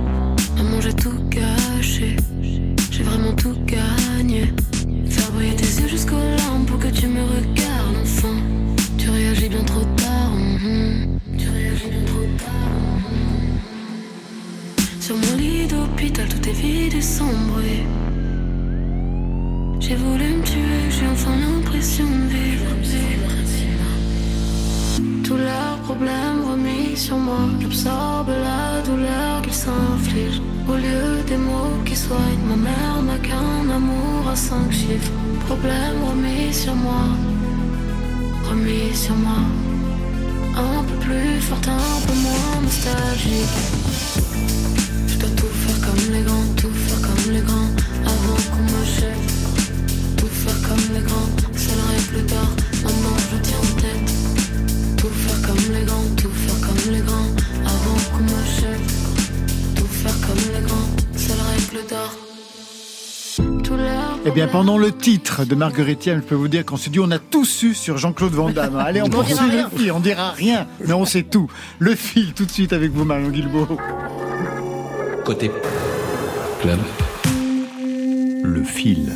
Maman, j'ai tout gâché, j'ai vraiment tout gagné. Faire briller tes yeux jusqu'aux larmes pour que tu me regardes, enfin. Tu réagis bien trop tard, mhm. tu réagis bien trop tard. mhm. Sur mon lit d'hôpital, tout est vide et sombre. J'ai voulu me tuer, j'ai enfin l'impression de vivre. Tous leurs problèmes remis sur moi. J'absorbe la douleur qu'ils s'infligent. Au lieu des mots qui soignent, ma mère n'a qu'un amour à cinq chiffres. Problème remis sur moi. Remis sur moi. Un peu plus fort, un peu moins nostalgique. Je dois tout faire comme les grands, tout faire comme les grands, avant qu'on. Tout faire comme les grands, c'est la règle d'or, maintenant je tiens en tête. Tout faire comme les grands, tout faire comme les grands, avant qu'on m'achève. Tout faire comme les grands, c'est la règle d'or. Eh bien, pendant le titre de Marguerite Thiam, je peux vous dire qu'en studio, on a tout su sur Jean-Claude Van Damme. Allez, on On poursuit dira rien. le fil. On dira rien, mais on sait tout. Le fil, tout de suite avec vous, Marion Guilbeault. Côté club. Le fil.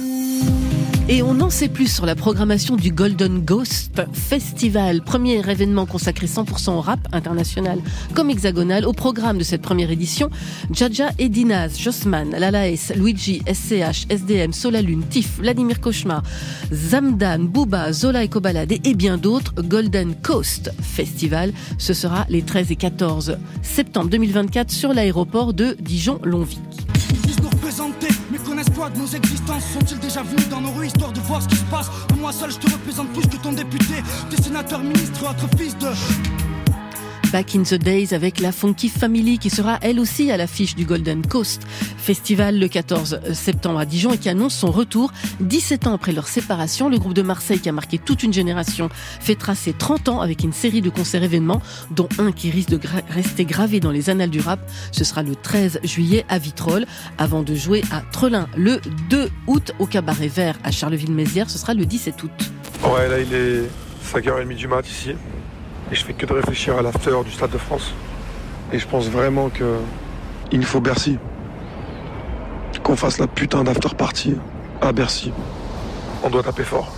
Et on n'en sait plus sur la programmation du Golden Ghost Festival, premier événement consacré 100% au rap international comme hexagonal. Au programme de cette première édition, Jaja et Dinaz, Jossman, Lalaes, Luigi, SCH, SDM, Solalune, Tiff, Vladimir Cauchemar, Zamdan, Booba, Zola et Kobalade et bien d'autres. Golden Coast Festival, ce sera les 13 et 14 septembre 2024 sur l'aéroport de Dijon-Longvic. Nos existences Sont-ils déjà venus dans nos rues histoire de voir ce qui se passe? Moi seul je te représente plus que ton député Des sénateurs, ministres, autres fils de... Back in the Days avec la Funky Family qui sera elle aussi à l'affiche du Golden Coast Festival le 14 septembre à Dijon et qui annonce son retour 17 ans après leur séparation. Le groupe de Marseille qui a marqué toute une génération fêtera ses 30 ans avec une série de concerts événements dont un qui risque de rester gravé dans les annales du rap. Ce sera le 13 juillet à Vitrolles avant de jouer à Trelin le 2 août au Cabaret Vert à Charleville-Mézières. Ce sera le 17 août. Ouais, là il est 5h30 du mat ici. Et je fais que de réfléchir à l'after du Stade de France. Et je pense vraiment que il nous faut Bercy. Qu'on fasse la putain d'after party à Bercy. On doit taper fort.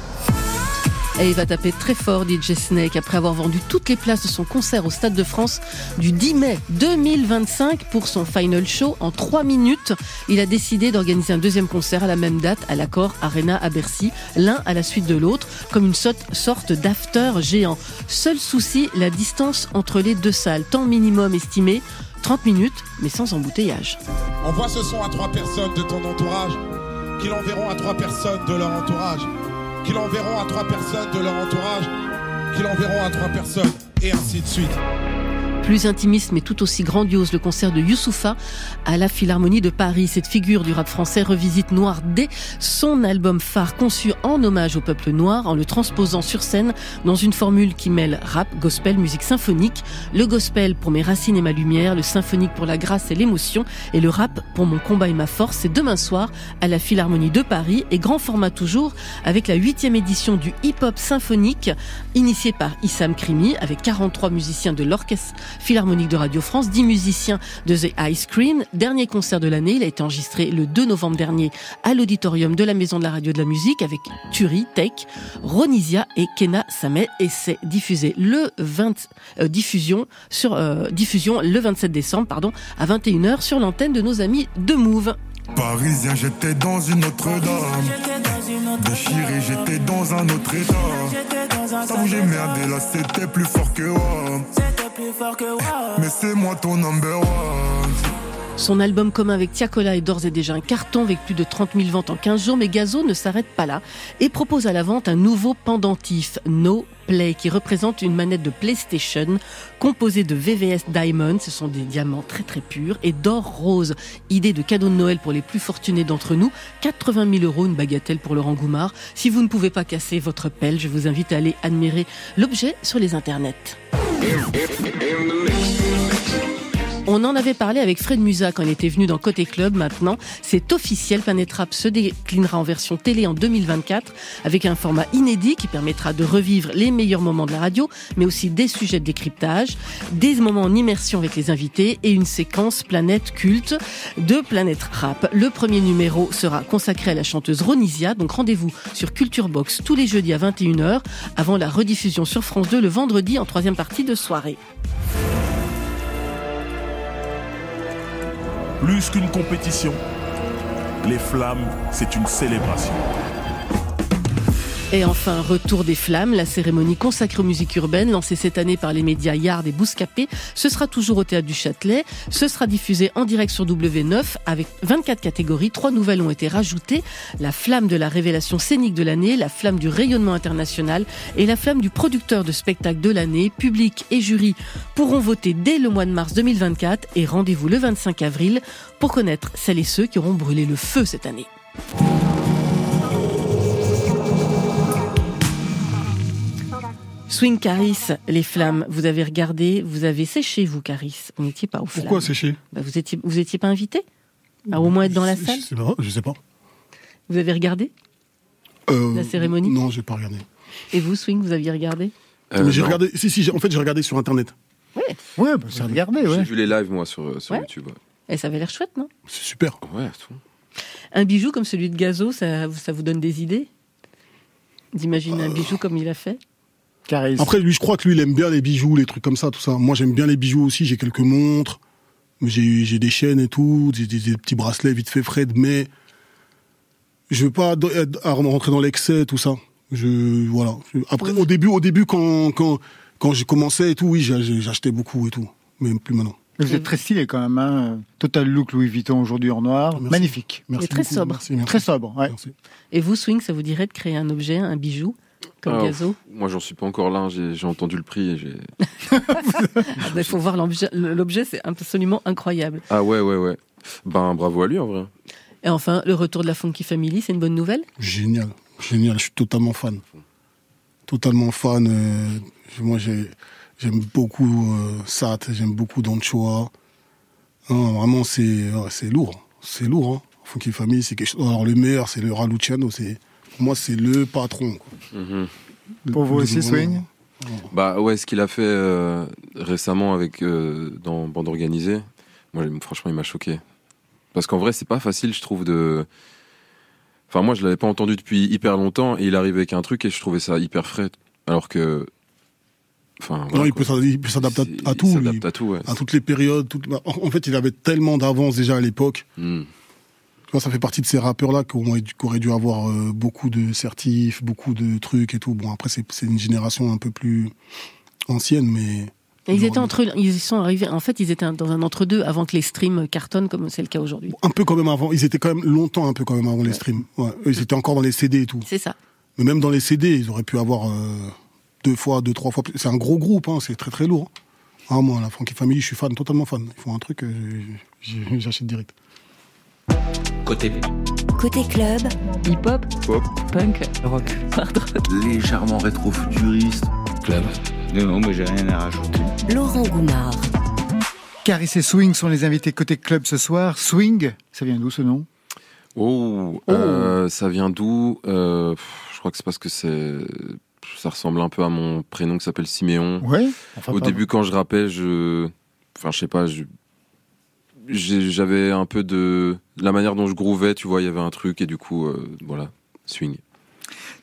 Et il va taper très fort DJ Snake après avoir vendu toutes les places de son concert au Stade de France du 10 mai 2025 pour son final show en 3 minutes. Il a décidé d'organiser un deuxième concert à la même date à l'Accord Arena à Bercy, l'un à la suite de l'autre, comme une sorte- d'after géant. Seul souci, la distance entre les deux salles, temps minimum estimé 30 minutes, mais sans embouteillage. Envoie ce son à trois personnes de ton entourage, qui l'enverront à trois personnes de leur entourage, qui l'enverront à trois personnes de leur entourage, qui l'enverront à trois personnes, et ainsi de suite. Plus intimiste mais tout aussi grandiose, le concert de Youssoufa à la Philharmonie de Paris. Cette figure du rap français revisite Noir D, son album phare conçu en hommage au peuple noir en le transposant sur scène dans une formule qui mêle rap, gospel, musique symphonique. Le gospel pour mes racines et ma lumière, le symphonique pour la grâce et l'émotion et le rap pour mon combat et ma force. C'est demain soir à la Philharmonie de Paris et grand format toujours avec la huitième édition du hip-hop symphonique initié par Issam Krimi avec 43 musiciens de l'Orchestre Philharmonique de Radio France, 10 musiciens de The Ice Cream. Dernier concert de l'année, il a été enregistré le 2 novembre dernier à l'auditorium de la Maison de la Radio de la Musique avec Turi, Tech, Ronisia et Kena Samet et c'est diffusé le 20 euh, sur euh, diffusion le 27 décembre à 21h sur l'antenne de nos amis de Move. Parisien, j'étais dans une autre dame. Déchiré, j'étais dans un autre état. Ça c'était plus fort que moi. Mais c'est moi ton number one. Son album commun avec Tiakola est d'ores et déjà un carton avec plus de 30 000 ventes en 15 jours, mais Gazo ne s'arrête pas là et propose à la vente un nouveau pendentif, No Play, qui représente une manette de PlayStation composée de VVS Diamond, ce sont des diamants très très purs, et d'or rose. Idée de cadeau de Noël pour les plus fortunés d'entre nous, 80 000 euros, une bagatelle pour Laurent Goumard. Si vous ne pouvez pas casser votre pelle, je vous invite à aller admirer l'objet sur les internets. in, in, in the mix. On en avait parlé avec Fred Musa quand il était venu dans Côté Club. Maintenant, c'est officiel. Planet Rap se déclinera en version télé en 2024 avec un format inédit qui permettra de revivre les meilleurs moments de la radio, mais aussi des sujets de décryptage, des moments en immersion avec les invités et une séquence Planète culte de Planète Rap. Le premier numéro sera consacré à la chanteuse Ronisia. Donc rendez-vous sur Culture Box tous les jeudis à 21h avant la rediffusion sur France 2 le vendredi en troisième partie de soirée. Plus qu'une compétition, les flammes, c'est une célébration. Et enfin, retour des flammes, la cérémonie consacrée aux musiques urbaines, lancée cette année par les médias Yard et Bouscapé. Ce sera toujours au Théâtre du Châtelet. Ce sera diffusé en direct sur W9 avec 24 catégories. Trois nouvelles ont été rajoutées. La flamme de la révélation scénique de l'année, la flamme du rayonnement international et la flamme du producteur de spectacle de l'année. Public et jury pourront voter dès le mois de mars 2024 et rendez-vous le 25 avril pour connaître celles et ceux qui auront brûlé le feu cette année. Swing Caris, les flammes. Vous avez regardé, vous avez séché, vous, Caris. Vous n'étiez pas au flammes. Pourquoi sécher Bah, Vous étiez, vous étiez pas invité À au moins être dans la salle C'est vrai, je sais pas. Vous avez regardé Euh, La cérémonie Non, j'ai pas regardé. Et vous, Swing, vous aviez regardé Mais j'ai regardé. Si, si, j'ai- en fait, j'ai regardé sur internet. Ouais. Ouais, bah, c'est regardé, J'ai vu les lives, moi, sur, sur Ouais. YouTube. ouais. Et ça avait l'air chouette, non? C'est super. Ouais, tout. Un bijou comme celui de Gazo, ça, ça vous donne des idées? D'imaginer un bijou comme il a fait? Après, lui, je crois que lui, il aime bien les bijoux, les trucs comme ça, tout ça. Moi, j'aime bien les bijoux aussi. J'ai quelques montres. J'ai des chaînes et tout. J'ai des, des petits bracelets vite fait Fred, mais je veux pas à rentrer dans l'excès, tout ça. Je voilà. Après, au début, au début, quand quand quand j'ai commencé et tout, oui, j'achetais beaucoup et tout, mais plus maintenant. Vous êtes très stylé quand même. Hein. Total look Louis Vuitton aujourd'hui en noir. Magnifique. Merci Et très beaucoup, sobre. merci, merci. Très sobre, ouais. Et vous, Swing, ça vous dirait de créer un objet, un bijou? Comme Ah, Gazo Moi, j'en suis pas encore là. J'ai j'ai entendu le prix et j'ai. Ah, Il faut voir l'objet, l'objet, c'est absolument incroyable. Ah ouais, ouais, ouais. Ben, bravo à lui, en vrai. Et enfin, le retour de la Funky Family, c'est une bonne nouvelle? Génial, génial. Je suis totalement fan. Totalement fan. euh, moi, j'ai- j'aime beaucoup euh, Sat, j'aime beaucoup Don Choa. Non, vraiment, c'est ouais, c'est lourd. C'est lourd. Hein. Funky Family, c'est quelque chose. Alors, le meilleur, c'est le Raluciano. C'est, pour moi, c'est le patron. quoi. Mhm. Pour vous aussi, Swing Bah ouais, ce qu'il a fait euh, récemment avec euh, dans Bande organisée, moi franchement il m'a choqué. Parce qu'en vrai c'est pas facile je trouve de. Enfin moi je l'avais pas entendu depuis hyper longtemps et il arrive avec un truc et je trouvais ça hyper frais. Alors que. Enfin. non, il quoi. peut s'adapter- il peut s'adapter à, à tout. Il s'adapte à tout, ouais. À toutes les périodes. toutes- En en fait, il avait tellement d'avance déjà à l'époque. Hmm. Tu vois, ça fait partie de ces rappeurs-là qui auraient dû, avoir euh, beaucoup de certifs, beaucoup de trucs et tout. Bon, après, c'est une génération un peu plus ancienne, mais Et ils étaient entre, ils sont arrivés. En fait, ils étaient dans un entre-deux avant que les streams cartonnent comme c'est le cas aujourd'hui. un peu quand même avant. Ils étaient quand même longtemps un peu quand même avant les streams. Ouais, ils étaient encore dans les CD et tout. C'est ça. Mais même dans les CD, ils auraient pu avoir euh, deux fois, deux, trois fois. C'est un gros groupe, hein, c'est très très lourd. Ah, moi, la Frankie Family, je suis fan, totalement fan. Ils font un truc, euh, j'achète direct. Côté Côté club, hip-hop, pop, punk, rock, légèrement rétro-futuriste, club. Non, mais j'ai rien à rajouter. Laurent Goumard. Caris et Swing sont les invités côté club ce soir. Swing, ça vient d'où ce nom? Oh, euh, ça vient d'où Euh, Je crois que c'est parce que c'est ça ressemble un peu à mon prénom qui s'appelle Siméon. Ouais. Enfin, Au début, quand je rappais, je, enfin, je sais pas, je- j'ai- j'avais un peu de la manière dont je groovais, tu vois, il y avait un truc et du coup, euh, voilà, swing.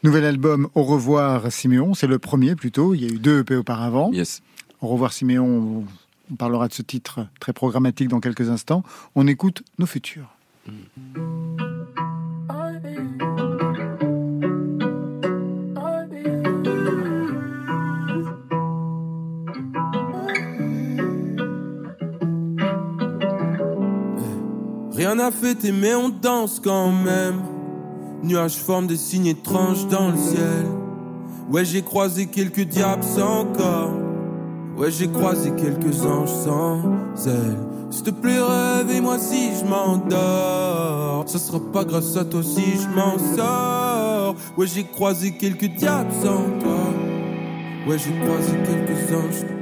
Nouvel album Au revoir Siméon, c'est le premier plutôt. Il y a eu deux EP auparavant. Yes. Au revoir Siméon, on parlera de ce titre très programmatique dans quelques instants. On écoute Nos futurs. Fêter mais on danse quand même. Nuages forment des signes étranges dans le ciel. Ouais j'ai croisé quelques diables sans corps. Ouais j'ai croisé quelques anges sans ailes. S'il te plaît réveille-moi si je m'endors. Ça sera pas grâce à toi si je m'en sors. Ouais j'ai croisé quelques diables sans corps Ouais j'ai croisé quelques anges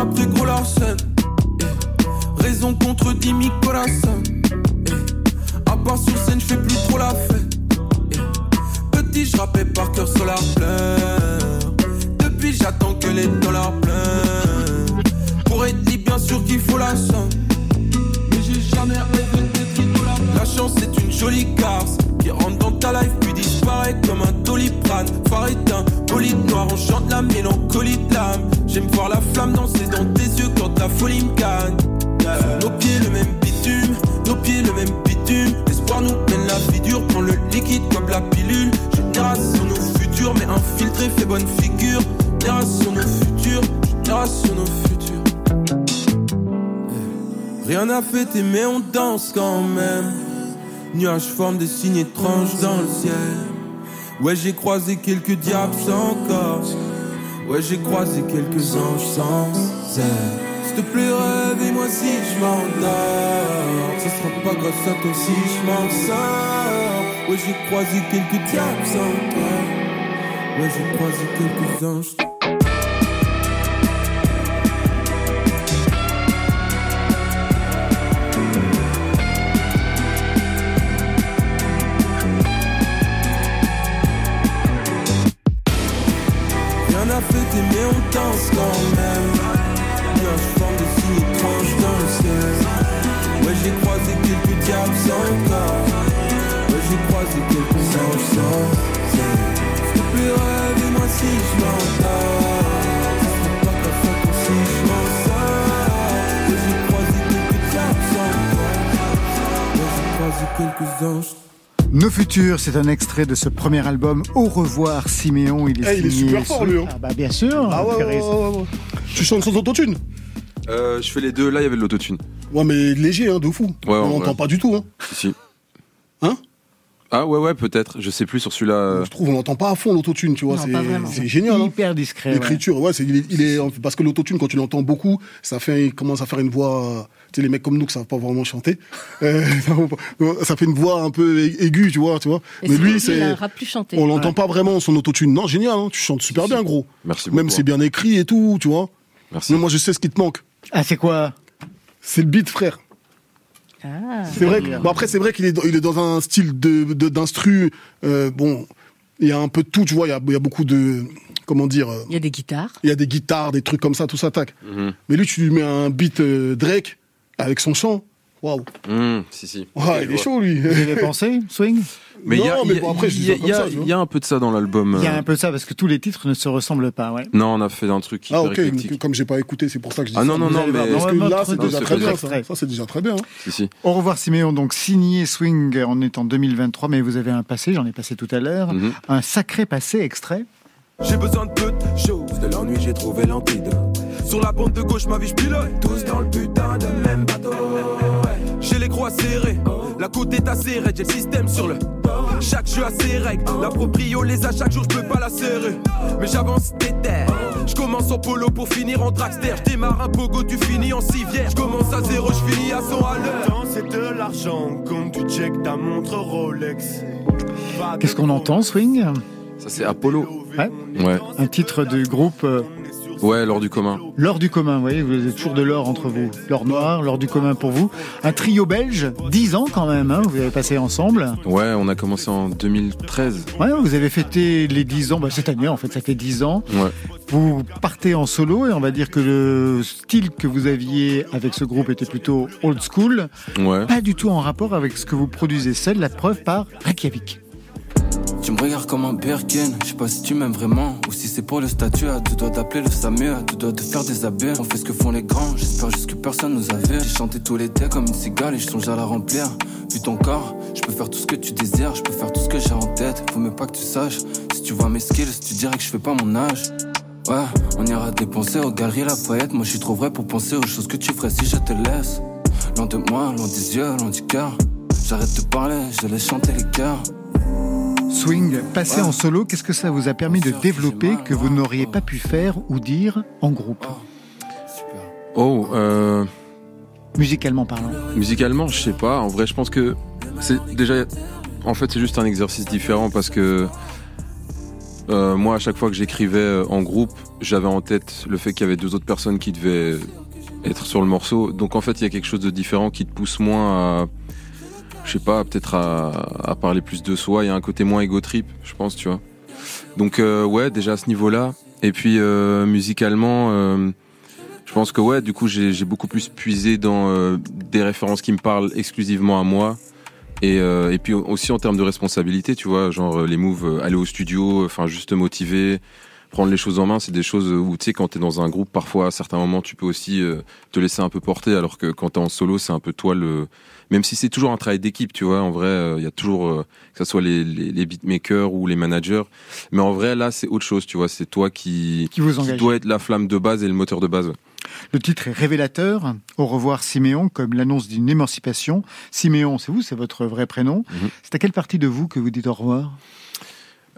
comme après gros Larsen Eh. Raison mi corazon Eh. À part sur scène, je fais plus trop la fête Eh. Petit, je par cœur sur la Depuis, j'attends que les dollars pleurent Pour être libre, bien sûr qu'il faut la chance Mais j'ai jamais rêvé d'être La chance, c'est une jolie garce Qui rentre dans ta life, puis disparaît comme un doliprane Phare éteint, bolide noir, on chante la mélancolie de l'âme la flamme danser dans tes yeux quand la folie me gagne. Nos pieds le même bitume, nos pieds le même bitume. L'espoir nous mène la vie dure, prends le liquide comme la pilule. Génération nos futurs, mais infiltré fait bonne figure. Génération nos futurs, génération nos futurs. Rien à fêter mais on danse quand même. Nuages forment des signes étranges dans le ciel. Ouais j'ai croisé quelques diables corps Ouais j'ai croisé quelques anges sans ailes S'il te plaît réveille-moi si je m'endors. Ça sera pas grâce à toi si je m'en sors. Ouais j'ai croisé quelques diables sans corps Ouais j'ai croisé quelques anges danse quand même. Nuages forment des signes étranges dans le ciel. Ouais j'ai croisé quelques diables sans corps. Ouais j'ai croisé quelques anges sans S'il te plaît réveille-moi si je m'endors. Pas grâce à toi si je m'en sors Ouais j'ai croisé quelques diables sans corps. Ouais j'ai croisé quelques anges Nos futurs, c'est un extrait de ce premier album Au revoir Siméon. Il est, Eh, il est super fort, lui, hein. Ah bah bien sûr. Ah ouais, ouais, Caris. ouais, ouais, ouais. Tu chantes sans autotune? Euh, je fais les deux. Là, il y avait de l'autotune. Ouais, mais léger, hein, de fou. Ouais, on en l'entend vrai. pas du tout, hein. Si. Hein? Ah ouais, ouais, peut-être. Je sais plus sur celui-là. Je trouve on l'entend pas à fond l'autotune, tu vois. Non, c'est génial. hein. Hyper discret. L'écriture, ouais, c'est, il est, il est- parce que l'autotune, quand tu l'entends beaucoup, ça fait, il commence à faire une voix, tu sais, les mecs comme nous qui savent pas vraiment chanter, euh, ça fait une voix un peu aiguë, tu vois, tu vois. Et Mais c'est- lui, c'est, on l'entend Ouais. pas vraiment son autotune. Non, génial, hein, tu chantes super bien, gros. Merci Même beaucoup. c'est bien écrit et tout, tu vois. Merci. Mais moi, je sais ce qui te manque. Ah, c'est quoi? C'est le beat, frère. Ah. C'est vrai. que- Bon après, c'est vrai qu'il est, dans- il est dans un style de de- d'instru. euh, bon, il y a un peu de tout, tu vois. Il y a, il y a beaucoup de, comment dire. euh, Il y a des guitares. Il y a des guitares, des trucs comme ça, tout ça, tac. Mhm. Mais lui, tu lui mets un beat euh, Drake avec son chant. Waouh. Mmh, si, si. Ouais, Ok, il est chaud, lui. Vous avez pensé, Swing Mais il y Non, y a- ça ça, un peu de ça dans l'album. Il y a euh. un peu ça parce que tous les titres ne se ressemblent pas, ouais. Non, on a fait un truc hyper Ah, ok. éclectique. Comme j'ai pas écouté, c'est pour ça que je dis Ah ça. non, non, Vous non, voir, mais- Parce que là, c'est déjà très bien, ça. Ça, c'est déjà très bien. hein. Si, si. Au revoir Siméon, donc signé Swing, on est en 2023, mais vous avez un passé, j'en ai passé tout à l'heure, Mhm. un sacré passé extrait. J'ai besoin de peu de choses, de l'ennui j'ai trouvé l'antidote. Sur la bande de gauche, ma vie je pilote, tous dans le putain de même bateau. J'ai les croix serrés, la côte est assez raide, j'ai le système sur le. chaque jeu a ses règles. La proprio les a chaque jour, je peux pas la serrer. Mais j'avance terres. Je commence en polo pour finir en dragster. Je démarre un pogo, tu finis en civière. Je commence à zéro, je finis à 100 à l'heure. c'est de l'argent, comme tu check ta montre Rolex. Qu'est-ce qu'on entend, Swing? Ça, c'est Apollo. Ouais. Ouais. Un titre du groupe euh, Ouais, l'or du commun. L'or du commun, vous voyez, vous avez toujours de l'or entre vous. L'or noir, l'or du commun pour vous. Un trio belge, 10 ans quand même, hein, vous avez passé ensemble. Ouais, on a commencé en 2013. Ouais, vous avez fêté les 10 ans, bah, cette année en fait, ça fait 10 ans. Ouais. Vous partez en solo et on va dire que le style que vous aviez avec ce groupe était plutôt old school. Ouais. Pas du tout en rapport avec ce que vous produisez seul, la preuve par Reykjavik. Tu me regardes comme un Birkin, je sais pas si tu m'aimes vraiment ou si c'est pour le statut. Tu dois t'appeler le Samu, tu dois te faire des abus. On fait ce que font les grands, j'espère juste que personne nous a vu. J'ai chanté tout l'été comme une cigale et je songe à la remplir. Vu ton corps, je peux faire tout ce que tu désires, je peux faire tout ce que j'ai en tête. Faut même pas que tu saches, si tu vois mes skills, tu dirais que je fais pas mon âge. Ouais, on ira dépenser aux galeries Lafayette. Moi je suis trop vrai pour penser aux choses que tu ferais si je te laisse. Loin de moi, loin des yeux, loin du cœur. J'arrête de parler, je laisse chanter les cœurs. Swing, passer en solo, qu'est-ce que ça vous a permis de développer que vous n'auriez pas pu faire ou dire en groupe? Oh, euh, Musicalement parlant. musicalement, je sais pas. En vrai, je pense que c'est déjà. En fait, c'est juste un exercice différent parce que euh, moi, à chaque fois que j'écrivais euh, en groupe, j'avais en tête le fait qu'il y avait deux autres personnes qui devaient être sur le morceau. Donc, en fait, il y a quelque chose de différent qui te pousse moins à je sais pas, peut-être à, parler plus de soi. Il y a un côté moins ego trip, je pense, tu vois. Donc euh, ouais, déjà à ce niveau-là. Et puis euh, musicalement, euh, je pense que ouais, du coup, j'ai beaucoup plus puisé dans des références qui me parlent exclusivement à moi. Et, et puis aussi en termes de responsabilité, tu vois, genre les moves, aller au studio, enfin juste motiver, prendre les choses en main, c'est des choses où tu sais quand t'es dans un groupe, parfois à certains moments tu peux aussi te laisser un peu porter, alors que quand t'es en solo, c'est un peu toi le même si c'est toujours un travail d'équipe, tu vois. En vrai, il euh, y a toujours euh, que ce soit les, les, les, beatmakers ou les managers, mais en vrai là c'est autre chose, tu vois. C'est toi qui qui, vous qui doit être la flamme de base et le moteur de base. Le titre est révélateur. Au revoir Siméon, comme l'annonce d'une émancipation. Siméon, c'est vous, c'est votre vrai prénom. Mm -hmm. C'est à quelle partie de vous que vous dites au revoir?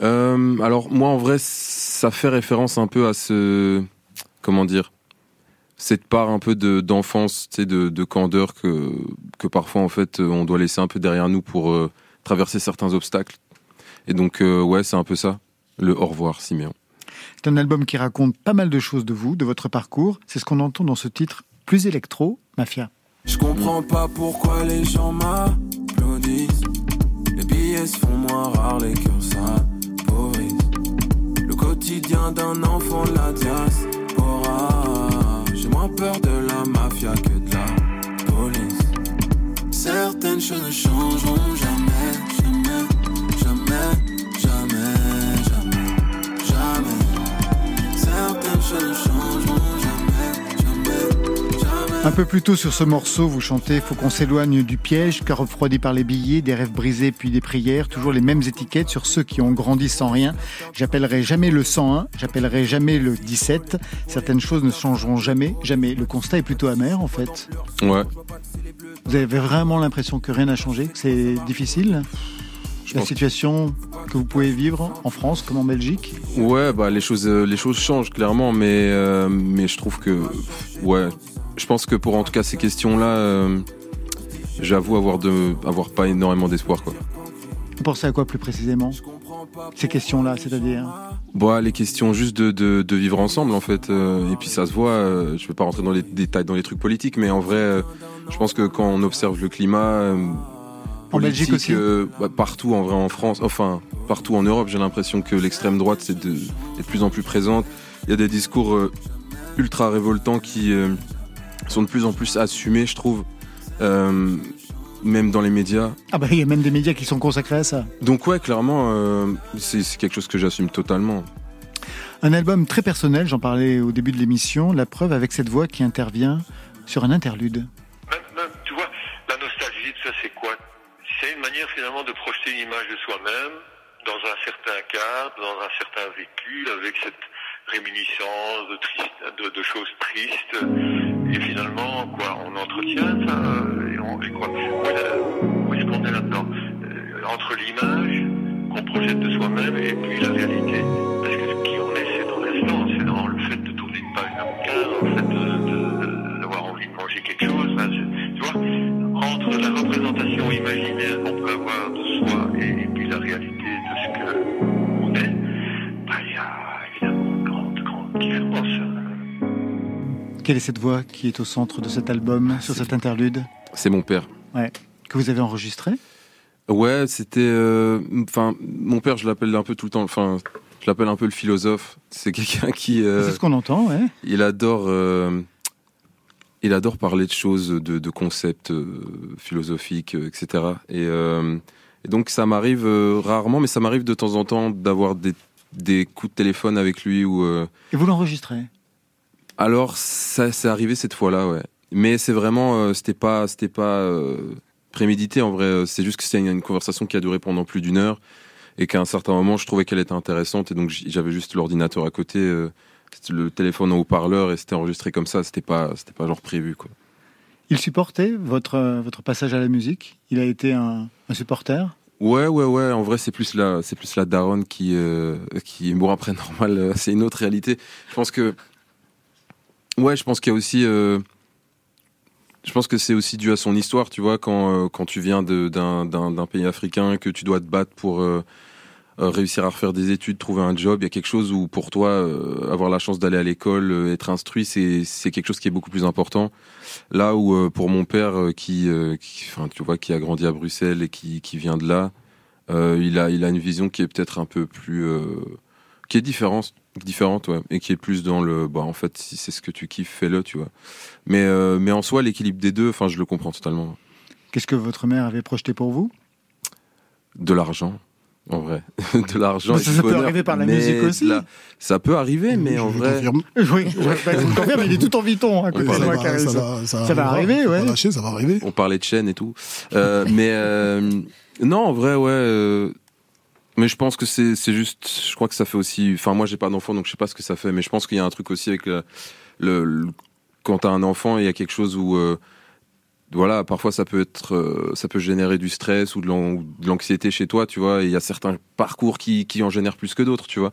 Euh, Alors moi, en vrai, ça fait référence un peu à ce, comment dire, cette part un peu de d'enfance, tu sais, de, de candeur que que parfois en fait on doit laisser un peu derrière nous pour euh, traverser certains obstacles. Et donc euh, ouais, c'est un peu ça, le au revoir Siméon. C'est un album qui raconte pas mal de choses de vous, de votre parcours. C'est ce qu'on entend dans ce titre plus électro, Mafia. Je comprends pas pourquoi les gens m'applaudissent. Les billets se font moins rares, les cœurs s'appauvrissent. Le quotidien d'un enfant de la diaspora. Peur de la mafia que de la police. Certaines choses ne changeront jamais, jamais, jamais, jamais, jamais. Certaines choses ne changeront. Un peu plus tôt sur ce morceau, vous chantez Faut qu'on s'éloigne du piège, car refroidi par les billets, des rêves brisés puis des prières, toujours les mêmes étiquettes sur ceux qui ont grandi sans rien. J'appellerai jamais le 101, j'appellerai jamais le 17. Certaines choses ne changeront jamais, jamais. Le constat est plutôt amer en fait. Ouais. Vous avez vraiment l'impression que rien n'a changé, que c'est difficile? Je la situation que vous pouvez vivre en France comme en Belgique? Ouais, bah les choses, euh, les choses changent clairement, mais euh, mais je trouve que ouais, je pense que pour en tout cas ces questions-là, euh, j'avoue avoir de, avoir pas énormément d'espoir quoi. Vous pensez à quoi plus précisément Ces questions-là, c'est-à-dire? Bon, les questions juste de, de, de vivre ensemble en fait, euh, et puis ça se voit. euh, je vais pas rentrer dans les détails dans les trucs politiques, mais en vrai, je pense que quand on observe le climat. En Belgique aussi bah, partout en vrai en France, enfin partout en Europe, j'ai l'impression que l'extrême droite c'est de, est de plus en plus présente. Il y a des discours ultra révoltants qui sont de plus en plus assumés, je trouve, euh, même dans les médias. Ah bah il y a même des médias qui sont consacrés à ça. Donc ouais, clairement, euh, c'est quelque chose que j'assume totalement. Un album très personnel, j'en parlais au début de l'émission, la preuve avec cette voix qui intervient sur un interlude. Tu vois, la nostalgie, tout ça, c'est quoi? C'est une manière finalement de projeter une image de soi-même dans un certain cadre, dans un certain vécu, avec cette réminiscence de, triste, de, de choses tristes. Et finalement, quoi, on entretient ça et, on, quoi Où est-ce qu'on est là-dedans Euh, Entre l'image qu'on projette de soi-même et puis la réalité. Parce que qui on est, c'est dans l'instant, c'est dans le fait de tourner une page d'un bouquin, le fait d'avoir envie de manger quelque chose. Tu vois, entre la représentation imaginaire qu'on peut avoir de soi et, puis la réalité de ce que on est, bah, il y a évidemment une grande, grande différence. Quelle est cette voix qui est au centre de cet album, sur cet interlude C'est mon père. Ouais. Que vous avez enregistré Ouais, c'était. euh, Enfin, mon père, je l'appelle un peu tout le temps. Enfin, je l'appelle un peu le philosophe. C'est quelqu'un qui. euh, C'est ce qu'on entend, ouais. il adore. euh, il adore parler de choses, de, de concepts philosophiques, etc. Et, et donc ça m'arrive rarement, mais ça m'arrive de temps en temps d'avoir des, des coups de téléphone avec lui ou. Et vous l'enregistrez alors, ça c'est arrivé cette fois-là, ouais. Mais c'est vraiment, euh, c'était pas, c'était pas euh, prémédité en vrai. euh, C'est juste que c'est une, une conversation qui a duré pendant plus d'une heure et qu'à un certain moment, je trouvais qu'elle était intéressante et donc j'avais juste l'ordinateur à côté, euh, le téléphone en haut-parleur et c'était enregistré comme ça. C'était pas, c'était pas genre prévu quoi. Il supportait votre, votre passage à la musique? Il a été un, un supporter? Ouais, ouais, ouais. En vrai, c'est plus la, c'est plus la daronne qui, euh, qui après normal, c'est une autre réalité. Je pense que, ouais, je pense qu'il y a aussi, euh, je pense que c'est aussi dû à son histoire, tu vois, quand euh, quand tu viens d'un pays africain que tu dois te battre pour euh, réussir à refaire des études, trouver un job, il y a quelque chose où pour toi avoir la chance d'aller à l'école, être instruit, c'est quelque chose qui est beaucoup plus important. Là où pour mon père qui, qui, tu vois, qui a grandi à Bruxelles et qui qui vient de là, il a il a une vision qui est peut-être un peu plus qui est différente différente ouais et qui est plus dans le bah en fait si c'est ce que tu kiffes fais-le tu vois mais euh, mais en soi l'équilibre des deux enfin je le comprends totalement Qu'est-ce que votre mère avait projeté pour vous? De l'argent en vrai de l'argent ça, ça peut bonheur, arriver par la musique aussi. la- ça peut arriver mais en vrai Oui, je, bah, je vous le confirme, il est tout en viton à côté On de moi, parle- Caris. ça va- ça Ça va arrivera. arriver, ouais. pas lâcher, ça va arriver. On parlait de chaîne et tout. Euh, mais euh, non, en vrai, ouais. Mais je pense que c'est juste. Je crois que ça fait aussi. Enfin, moi, j'ai pas d'enfant, donc je sais pas ce que ça fait. Mais je pense qu'il y a un truc aussi avec le. le, le- quand t'as un enfant, il y a quelque chose où. euh, voilà, parfois ça peut être, euh, ça peut générer du stress ou de l'anxiété chez toi, tu vois. Et il y a certains parcours qui, qui en génèrent plus que d'autres, tu vois.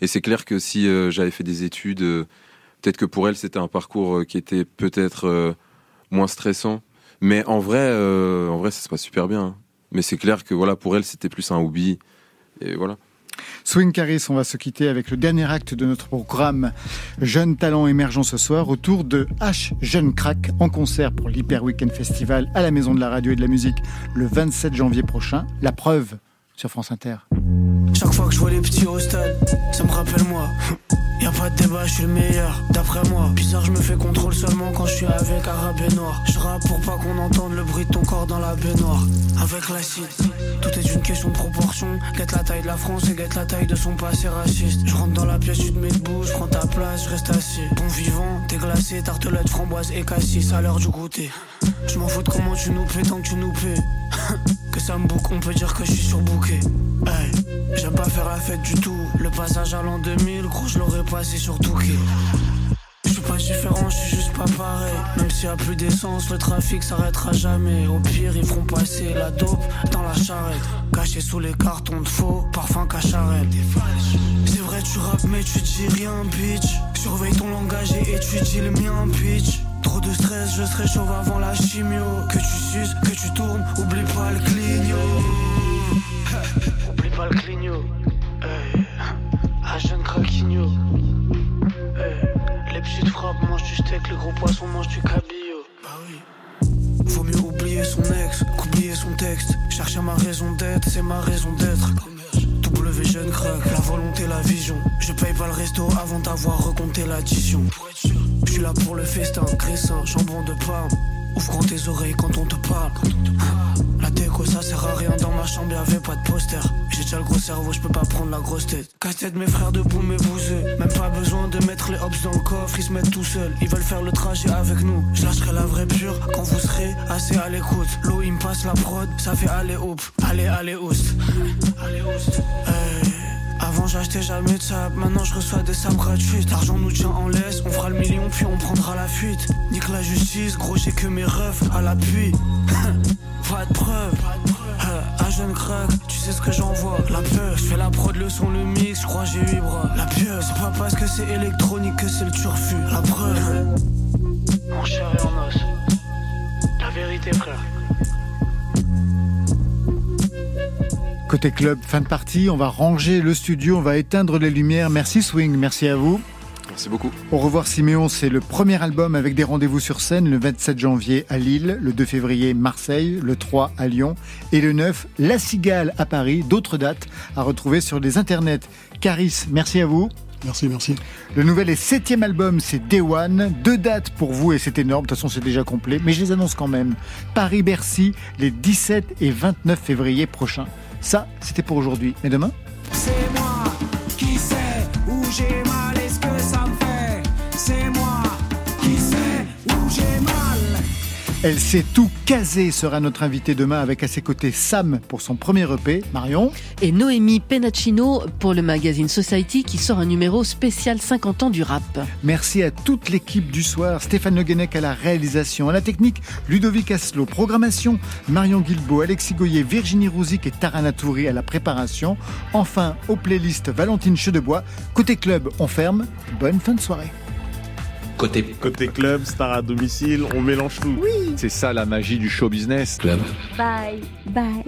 Et c'est clair que si euh, j'avais fait des études, peut-être que pour elle c'était un parcours qui était peut-être moins stressant. Mais en vrai, en vrai, ça se passe super bien. hein. Mais c'est clair que voilà, pour elle c'était plus un hobby. Et voilà. Swing Caris, on va se quitter avec le dernier acte de notre programme Jeunes talents émergents ce soir autour de H Jeune Crack en concert pour l'Hyper Weekend Festival à la Maison de la Radio et de la Musique le 27 janvier prochain. La preuve sur France Inter. Chaque fois que je vois les petits au stade, ça me rappelle moi. Y a pas de débat, je suis le meilleur, d'après moi. Bizarre, je me fais contrôle seulement quand je suis avec et noir. Je rappe pour pas qu'on entende le bruit de ton corps dans la baignoire. Avec l'acide, tout est une question de proportion. Guette la taille de la France et guette la taille de son passé raciste. Je rentre dans la pièce, tu te mets debout, je prends ta place, je reste assis. Bon vivant, t'es glacé, tartelette, framboise et cassis à l'heure du goûter. Je m'en fous de comment tu nous paies tant que tu nous paies. que ça me boucle, on peut dire que je suis surbooké. Hey, j'aime pas faire la fête du tout. Le passage à l'an 2000, gros, je l'aurais passé sur Touquet. Je suis pas différent, je suis juste pas pareil. Même s'il y a plus d'essence, le trafic s'arrêtera jamais. Au pire, ils feront passer la dope dans la charrette. Caché sous les cartons de faux, parfum cacharette. C'est vrai, tu rappes, mais tu dis rien, bitch. Surveille ton langage et étudie le mien, bitch. Trop de stress, je serai chauve avant la chimio. Que tu suces, que tu tournes, oublie pas le clignot. Un jeune. Hey. Les petites frappes mangent du steak, le gros poisson mange du cabillaud. Bah oui. Vaut mieux oublier son ex qu'oublier son texte. Chercher ma raison d'être, c'est ma raison d'être. W jeune crack, la volonté, la vision. Je paye pas le resto avant d'avoir recompté l'addition. Je suis là pour le festin, graissin, jambon de Parme. Ouvre grand tes oreilles quand on te parle. La déco, ça sert à rien. Dans ma chambre, y'avait pas de poster. J'ai déjà le gros cerveau, je peux pas prendre la grosse tête. Casse-tête, mes frères debout, mes bouseux. Même pas besoin de mettre les hops dans le coffre, ils se mettent tout seuls. Ils veulent faire le trajet avec nous. Je lâcherai la vraie pure quand vous serez assez à l'écoute. L'eau, il me passe la prod, ça fait aller hop. Allez, allez, oust. Allez, oust. Avant j'achetais jamais de sable, maintenant je reçois des sabres gratuites. L'argent nous tient en laisse, on fera le million puis on prendra la fuite. Nique la justice, gros j'ai que mes refs à l'appui. pas de preuve, Euh, un jeune crack, tu sais ce que j'envoie. La peur, je fais la prod, le son, le mix, je crois j'ai huit bras. La pieuvre, c'est pas parce que c'est électronique que c'est le turfu. La preuve. Mon cher et en os. La vérité, frère. Côté club, fin de partie, on va ranger le studio, on va éteindre les lumières. Merci Swing, merci à vous. Merci beaucoup. Au revoir Siméon, c'est le premier album avec des rendez-vous sur scène le 27 janvier à Lille, le 2 février Marseille, le 3 à Lyon et le 9 La Cigale à Paris. D'autres dates à retrouver sur les internets. Caris, merci à vous. Merci, merci. Le nouvel et septième album, c'est Day One. Deux dates pour vous et c'est énorme. De toute façon, c'est déjà complet, mais je les annonce quand même. Paris-Bercy, les 17 et 29 février prochains. Ça, c'était pour aujourd'hui. Mais demain Elle sait tout casé sera notre invitée demain avec à ses côtés Sam pour son premier EP, Marion. Et Noémie Penaccino pour le magazine Society qui sort un numéro spécial 50 ans du rap. Merci à toute l'équipe du soir, Stéphane Le Guenec à la réalisation, à la technique, Ludovic Aslo, programmation, Marion Guilbeault, Alexis Goyer, Virginie Rouzic et Tarana Touri à la préparation. Enfin, aux playlists Valentine Chedebois. Côté club, on ferme. Bonne fin de soirée. Côté... Côté club, star à domicile, on mélange tout. Oui. C'est ça la magie du show business. Club. Bye. Bye.